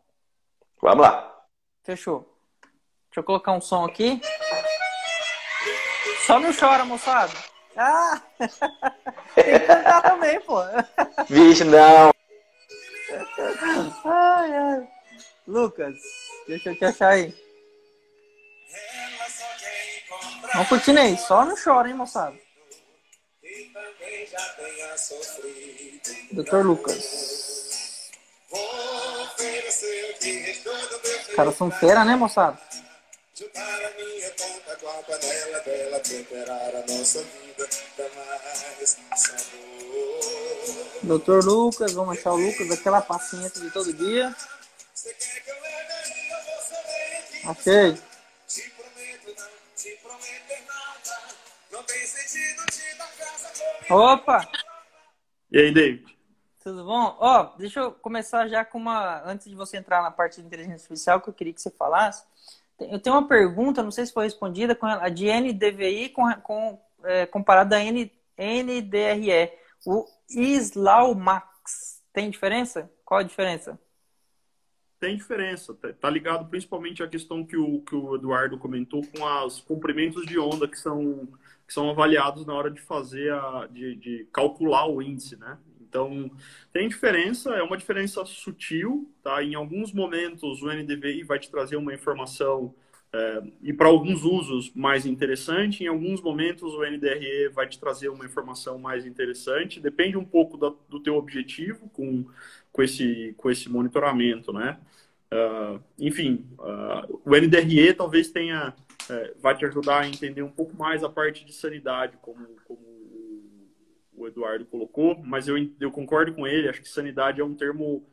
Vamos lá. Fechou. Deixa eu colocar um som aqui. Só não chora, moçada. Ah! Tem que cantar também, pô. Vixe, não. Ai, ai. Lucas, deixa eu te achar aí. Ela só quem compra. Vamos curtindo aí, só não chora, hein, moçada. E também já tenha sofrido. Doutor Lucas. Os caras são fera, né, moçada? Juntar a minha conta com a panela dela, temperar a nossa vida, mais sabor. Doutor Lucas, vamos achar o Lucas, aquela paciência de todo dia. Você quer que eu leve aí, eu vou saber que Achei. te prometo não, te prometer nada. Não tem sentido te dar casa comigo. Opa! E aí, David? Tudo bom? Ó, deixa eu começar já com uma. Antes de você entrar na parte de inteligência artificial, que eu queria que você falasse. Eu tenho uma pergunta, não sei se foi respondida, com a de NDVI com, com, é, comparada a N, NDRE. O Islaumax. Tem diferença? Qual a diferença? Tem diferença, tá- tá ligado principalmente à questão que o, que o Eduardo comentou com os comprimentos de onda que são, que são avaliados na hora de fazer a, de, de calcular o índice, né? Então, tem diferença, é uma diferença sutil, tá? Em alguns momentos o NDVI vai te trazer uma informação é, e para alguns usos mais interessante, em alguns momentos o NDRE vai te trazer uma informação mais interessante, depende um pouco da- do teu objetivo com, com, esse, com esse monitoramento, né? Ah, enfim, ah, o NDRE talvez tenha, eh, vai te ajudar a entender um pouco mais a parte de sanidade, como, como o Eduardo colocou, mas eu, eu concordo com ele, acho que sanidade é um termo,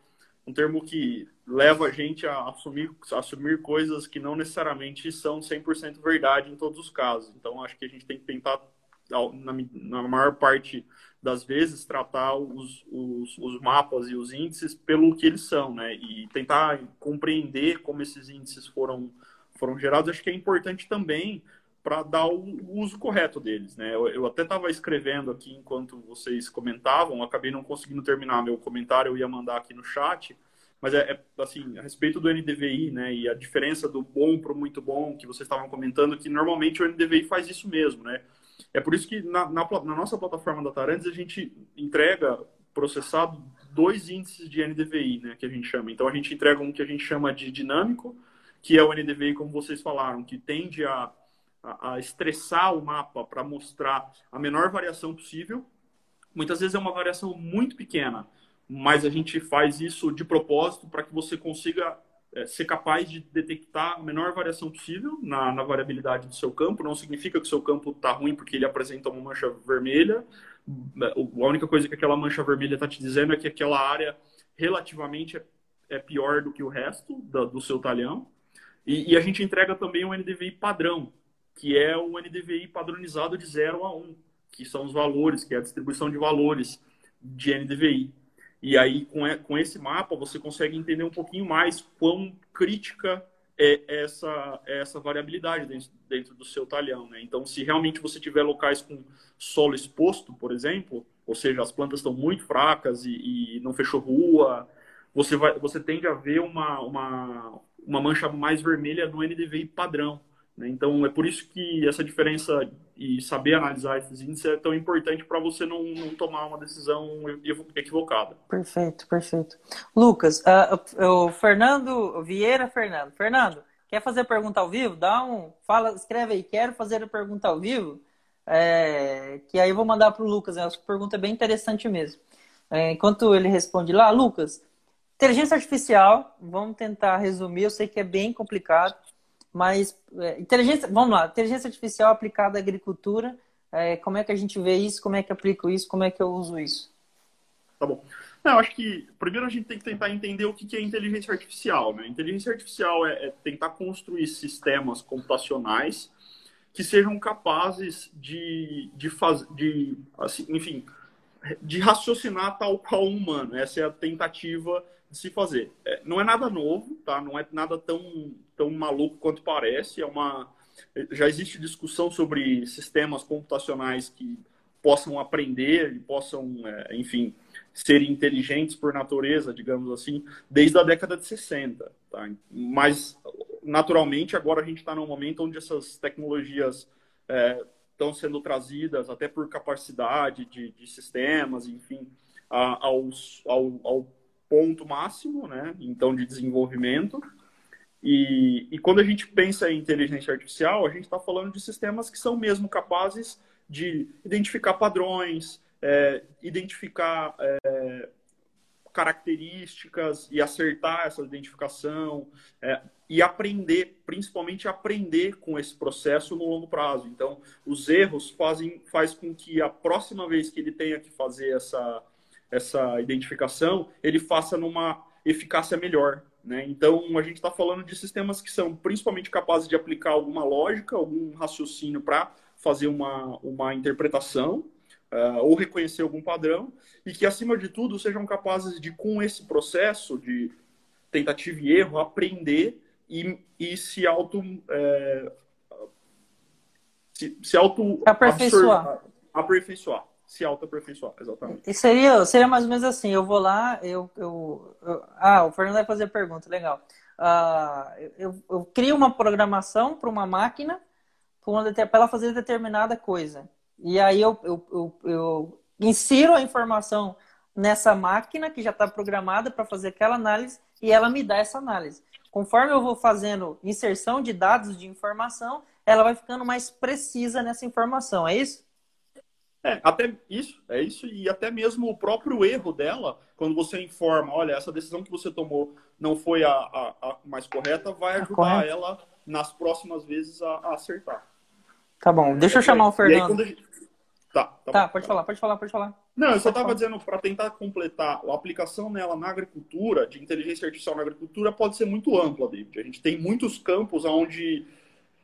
um termo que leva a gente a assumir, a assumir coisas que não necessariamente são 100% verdade em todos os casos. Então, acho que a gente tem que tentar, na, na maior parte das vezes, tratar os, os, os mapas e os índices pelo que eles são, né? E tentar compreender como esses índices foram, foram gerados. Acho que é importante também para dar o uso correto deles, né? Eu, eu até estava escrevendo aqui enquanto vocês comentavam, acabei não conseguindo terminar meu comentário, eu ia mandar aqui no chat, mas é, é, assim, a respeito do NDVI, né, e a diferença do bom para o muito bom que vocês estavam comentando, que normalmente o NDVI faz isso mesmo, né? É por isso que na, na, na nossa plataforma da Tarantes a gente entrega processado dois índices de NDVI, né, que a gente chama. Então a gente entrega um que a gente chama de dinâmico, que é o NDVI, como vocês falaram, que tende a, a, estressar o mapa para mostrar a menor variação possível. Muitas vezes é uma variação muito pequena, mas a gente faz isso de propósito para que você consiga é, ser capaz de detectar a menor variação possível na, na variabilidade do seu campo. Não significa que o seu campo está ruim porque ele apresenta uma mancha vermelha. A única coisa que aquela mancha vermelha está te dizendo é que aquela área relativamente é, é pior do que o resto da, do seu talhão. E, e, a gente entrega também um NDVI padrão, que é o NDVI padronizado de 0 a 1, que são os valores, que é a distribuição de valores de NDVI. E aí, com, esse mapa, você consegue entender um pouquinho mais quão crítica é essa, essa variabilidade dentro, dentro do seu talhão. Né? Então, se realmente você tiver locais com solo exposto, por exemplo, ou seja, as plantas estão muito fracas e, e não fechou rua, você, vai, você tende a ver uma, uma, uma mancha mais vermelha no NDVI padrão. Né? Então, é por isso que essa diferença e saber analisar esses índices é tão importante para você não, não, tomar uma decisão equivocada. Perfeito, perfeito. Lucas, uh, o Fernando Vieira Fernando. Fernando, quer fazer pergunta ao vivo? Dá um. Fala, escreve aí, quero fazer a pergunta ao vivo. É, que aí eu vou mandar para o Lucas. Né? Essa pergunta é bem interessante mesmo. É, enquanto ele responde lá, Lucas, inteligência artificial, vamos tentar resumir, eu sei que é bem complicado. Mas é, inteligência, vamos lá, inteligência artificial aplicada à agricultura, é, como é que a gente vê isso, como é que aplico isso, como é que eu uso isso? Tá bom. Eu acho que primeiro a gente tem que tentar entender o que é inteligência artificial. Né? Inteligência artificial é, é tentar construir sistemas computacionais que sejam capazes de, de fazer, de, assim, enfim, de raciocinar tal qual um humano. Essa é a tentativa de se fazer. É, não é nada novo, tá? Não é nada tão, tão maluco quanto parece. É uma já existe discussão sobre sistemas computacionais que possam aprender e possam, é, enfim, ser inteligentes por natureza, digamos assim, desde a década de 60. Tá? Mas, naturalmente, agora a gente está num momento onde essas tecnologias é, estão sendo trazidas até por capacidade de, de sistemas, enfim, a, aos, ao, ao ponto máximo, né? Então, de desenvolvimento. E, e quando a gente pensa em inteligência artificial, a gente está falando de sistemas que são mesmo capazes de identificar padrões, é, identificar é, características e acertar essa identificação é, e aprender, principalmente aprender com esse processo no longo prazo. Então, os erros fazem faz com que a próxima vez que ele tenha que fazer essa essa identificação, ele faça numa eficácia melhor. Né? Então, a gente está falando de sistemas que são principalmente capazes de aplicar alguma lógica, algum raciocínio para fazer uma, uma interpretação uh, ou reconhecer algum padrão e que, acima de tudo, sejam capazes de, com esse processo de tentativa e erro, aprender e, e se auto. É, se, se auto aperfeiçoar. aperfeiçoar se auto-aperfeiçoar, exatamente. E seria, seria mais ou menos assim, eu vou lá, eu, eu, eu ah, o Fernando vai fazer pergunta, legal. Uh, eu, eu, crio uma programação para uma máquina para ela fazer determinada coisa. E aí eu, eu, eu, insiro a informação nessa máquina que já está programada para fazer aquela análise e ela me dá essa análise. Conforme eu vou fazendo inserção de dados de informação, ela vai ficando mais precisa nessa informação, é isso? É, até isso, é isso, e até mesmo o próprio erro dela, quando você informa, olha, essa decisão que você tomou não foi a, a, a mais correta, vai ajudar ela nas próximas vezes a, a, acertar. Tá bom, deixa eu chamar o Fernando. Gente... Tá, tá, tá pode falar, pode falar, pode falar. Não, eu só estava dizendo, para tentar completar, a aplicação nela na agricultura, de inteligência artificial na agricultura, pode ser muito ampla, David. A gente tem muitos campos onde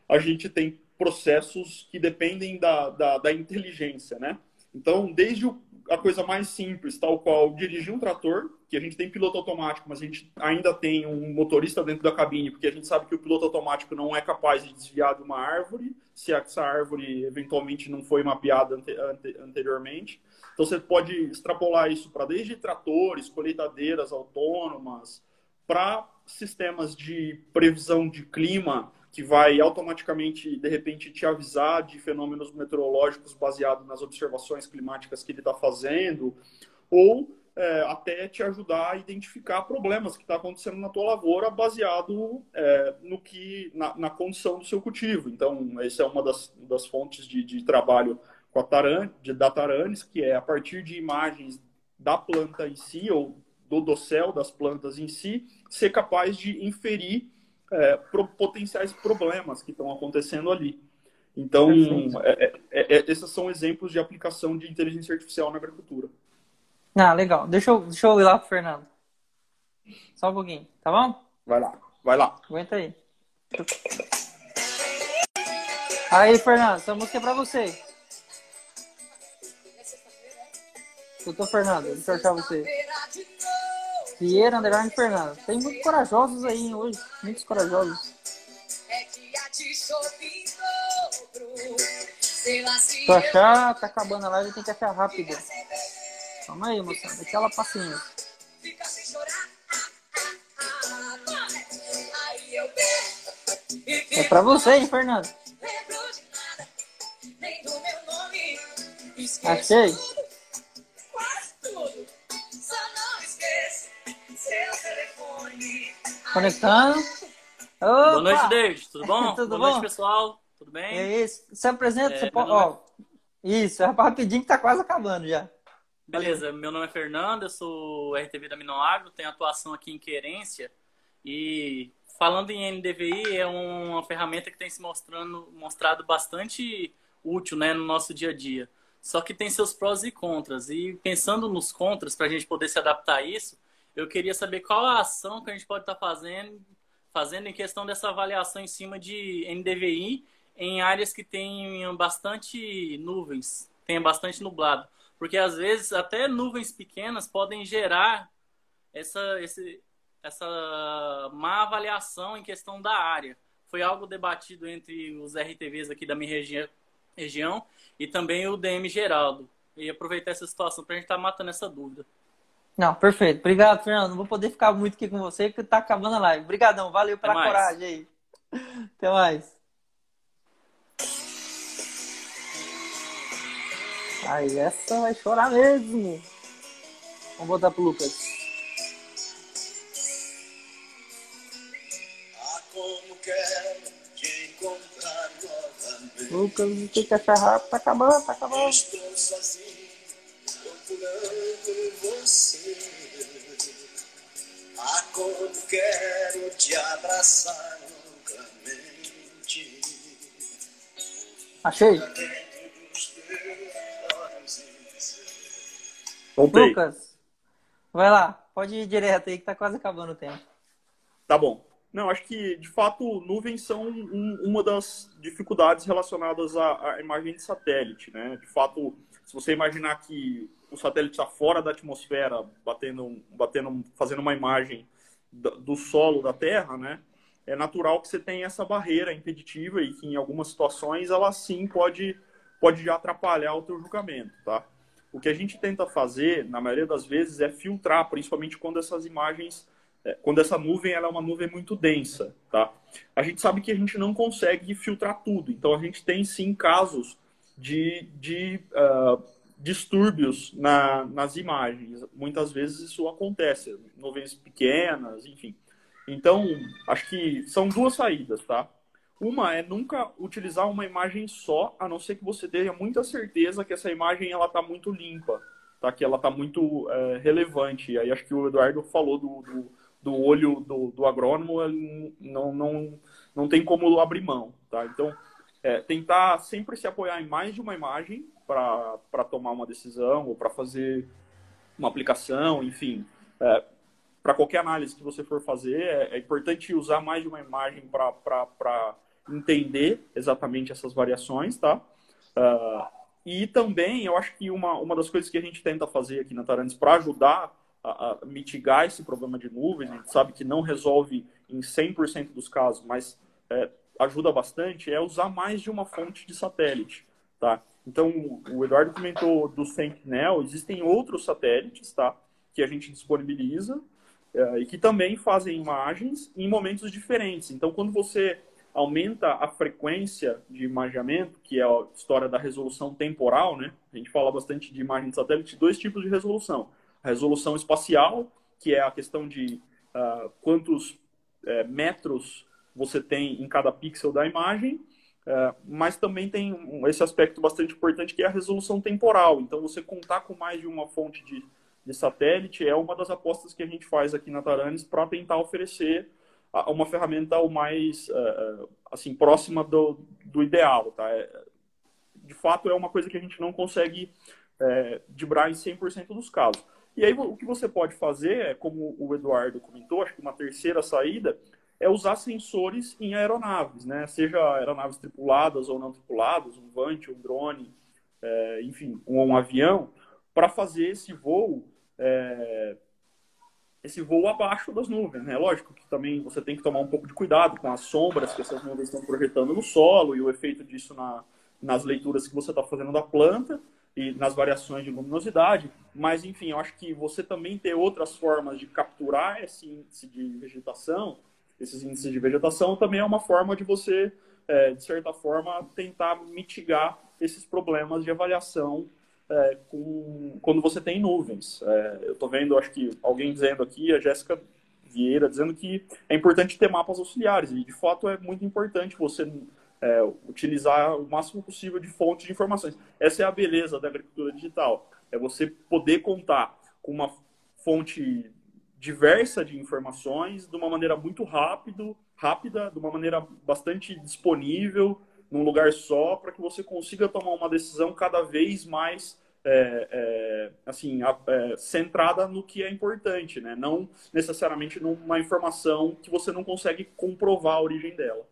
a gente tem processos que dependem da, da, da inteligência, né? Então, desde a coisa mais simples, tal qual dirigir um trator, que a gente tem piloto automático, mas a gente ainda tem um motorista dentro da cabine, porque a gente sabe que o piloto automático não é capaz de desviar de uma árvore, se essa árvore eventualmente não foi mapeada ante, ante, anteriormente. Então, você pode extrapolar isso para desde tratores, colheitadeiras autônomas, para sistemas de previsão de clima, que vai automaticamente, de repente, te avisar de fenômenos meteorológicos baseados nas observações climáticas que ele está fazendo, ou é, até te ajudar a identificar problemas que estão tá acontecendo na tua lavoura baseado é, no que na, na, condição do seu cultivo. Então, essa é uma das, das fontes de, de trabalho com a Taran, de, da Taranis, que é a partir de imagens da planta em si, ou do dossel das plantas em si, ser capaz de inferir é, pro, potenciais problemas que estão acontecendo ali. Então, é, é, é, esses são exemplos de aplicação de inteligência artificial na agricultura. Ah, legal. Deixa eu, deixa eu ir lá pro Fernando. Só um pouquinho, tá bom? Vai lá, vai lá. Aguenta aí. Aí, Fernando, essa música é pra você. Doutor Fernando, deixa eu achar você. Vieira, Underline Fernando. Tem muitos corajosos aí hoje. Muitos corajosos. Pra achar, tá acabando a live, tem que achar rápido. Calma aí, moçada. Aquela paciência. É pra você, hein, Fernando? Achei. Conectando. Opa! Boa noite, David. Tudo bom? Tudo Boa bom? noite, pessoal. Tudo bem? É isso. Se apresenta, É, você meu pode. Ó, isso, é rapidinho que tá quase acabando já. Beleza, meu nome é Fernando, eu sou RTV da Minoagro, tenho atuação aqui em Querência e falando em NDVI é uma ferramenta que tem se mostrando, mostrado bastante útil né, no nosso dia a dia. Só que tem seus prós e contras. E pensando nos contras, para a gente poder se adaptar a isso, eu queria saber qual a ação que a gente pode estar fazendo, fazendo em questão dessa avaliação em cima de NDVI em áreas que tenham bastante nuvens, tenha bastante nublado. Porque às vezes até nuvens pequenas podem gerar essa, esse, essa má avaliação em questão da área. Foi algo debatido entre os RTVs aqui da minha regi região e também o DM Geraldo. E aproveitar essa situação para a gente estar tá matando essa dúvida. Não, perfeito. Obrigado, Fernando. Não vou poder ficar muito aqui com você, porque tá acabando a live. Obrigadão, valeu pela coragem aí. Até mais. Aí, essa vai chorar mesmo. Vamos voltar pro Lucas. Lucas, tem que que achar rápido? Tá acabando, tá acabando. Estou sozinho, procurando você. Ah, como quero te abraçar loucamente. Achei. Voltei. Lucas, vai lá. Pode ir direto aí que tá quase acabando o tempo. Tá bom. Não, acho que, de fato, nuvens são um- uma das dificuldades relacionadas à, à imagem de satélite, né? De fato, se você imaginar que o satélite está fora da atmosfera, batendo, batendo, fazendo uma imagem do, solo da Terra, né? É natural que você tenha essa barreira impeditiva e que, em algumas situações, ela sim pode, pode já atrapalhar o teu julgamento, tá? O que a gente tenta fazer, na maioria das vezes, é filtrar, principalmente quando essas imagens é, quando essa nuvem ela é uma nuvem muito densa, tá? A gente sabe que a gente não consegue filtrar tudo, então a gente tem sim casos de, de ah, distúrbios na, nas imagens. Muitas vezes isso acontece, nuvens pequenas, enfim. Então, acho que são duas saídas, tá? Uma é nunca utilizar uma imagem só, a não ser que você tenha muita certeza que essa imagem ela está muito limpa, tá? Que ela está muito eh, relevante. Aí acho que o Eduardo falou do, do, do olho do, do agrônomo, não, não, não tem como abrir mão, tá? Então, é, tentar sempre se apoiar em mais de uma imagem para tomar uma decisão ou para fazer uma aplicação, enfim. É, para qualquer análise que você for fazer, é, é importante usar mais de uma imagem para entender exatamente essas variações, tá? Ah, e também, eu acho que uma, uma das coisas que a gente tenta fazer aqui na Tarantes para ajudar a, a mitigar esse problema de nuvens, a gente sabe que não resolve em 100% dos casos, mas é, ajuda bastante, é usar mais de uma fonte de satélite, tá? Então, o Eduardo comentou do Sentinel, existem outros satélites, tá? Que a gente disponibiliza é, e que também fazem imagens em momentos diferentes. Então, quando você aumenta a frequência de imageamento, que é a história da resolução temporal, né? A gente fala bastante de imagem de satélite, dois tipos de resolução. A resolução espacial, que é a questão de uh, quantos uh, metros você tem em cada pixel da imagem, uh, mas também tem esse aspecto bastante importante que é a resolução temporal. Então, você contar com mais de uma fonte de, de satélite é uma das apostas que a gente faz aqui na Taranis para tentar oferecer uma ferramenta o mais assim próxima do, do ideal, tá? De fato, é uma coisa que a gente não consegue é, dibrar em 100% dos casos. E aí o que você pode fazer é, como o Eduardo comentou, acho que uma terceira saída é usar sensores em aeronaves, né? Seja aeronaves tripuladas ou não tripuladas, um vante, um drone, é, enfim, um, um avião, para fazer esse voo, é, esse voo abaixo das nuvens, né? Lógico que também você tem que tomar um pouco de cuidado com as sombras que essas nuvens estão projetando no solo e o efeito disso na, nas leituras que você está fazendo da planta e nas variações de luminosidade, mas enfim, eu acho que você também ter outras formas de capturar esse índice de vegetação, esses índices de vegetação, também é uma forma de você, é, de certa forma, tentar mitigar esses problemas de avaliação é, com, quando você tem nuvens. É, eu estou vendo, acho que alguém dizendo aqui, a Jéssica Vieira, dizendo que é importante ter mapas auxiliares, e de fato é muito importante você é, utilizar o máximo possível de fontes de informações. Essa é a beleza da agricultura digital. É você poder contar com uma fonte diversa de informações de uma maneira muito rápido, rápida, de uma maneira bastante disponível, num lugar só, para que você consiga tomar uma decisão cada vez mais é, é, assim é, centrada no que é importante, né? Não necessariamente numa informação que você não consegue comprovar a origem dela.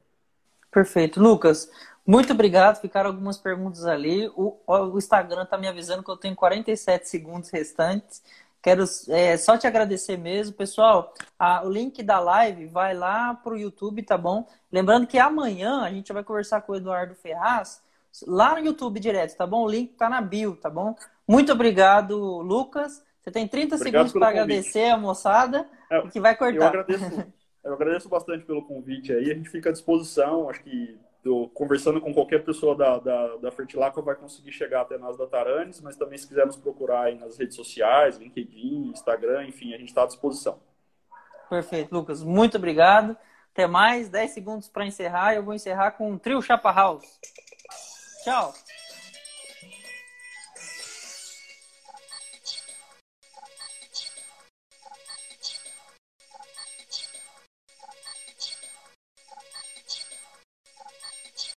Perfeito. Lucas, muito obrigado. Ficaram algumas perguntas ali. O, o Instagram está me avisando que eu tenho 47 segundos restantes. Quero é, só te agradecer mesmo. Pessoal, a, o link da live vai lá para o YouTube, tá bom? Lembrando que amanhã a gente vai conversar com o Eduardo Ferraz lá no YouTube direto, tá bom? O link está na bio, tá bom? Muito obrigado, Lucas. Você tem 30 Obrigado segundos para agradecer a moçada É, que vai Eu cortar. agradeço, eu agradeço bastante pelo convite aí. A gente fica à disposição. Acho que tô conversando com qualquer pessoa da, da, da Fertilacqua vai conseguir chegar até nós da Taranes, mas também se quiser nos procurar nas redes sociais, LinkedIn, Instagram, enfim, a gente está à disposição. Perfeito, Lucas. Muito obrigado. Até mais. 10 segundos para encerrar. Eu vou encerrar com o trio Chapa House. Tchau.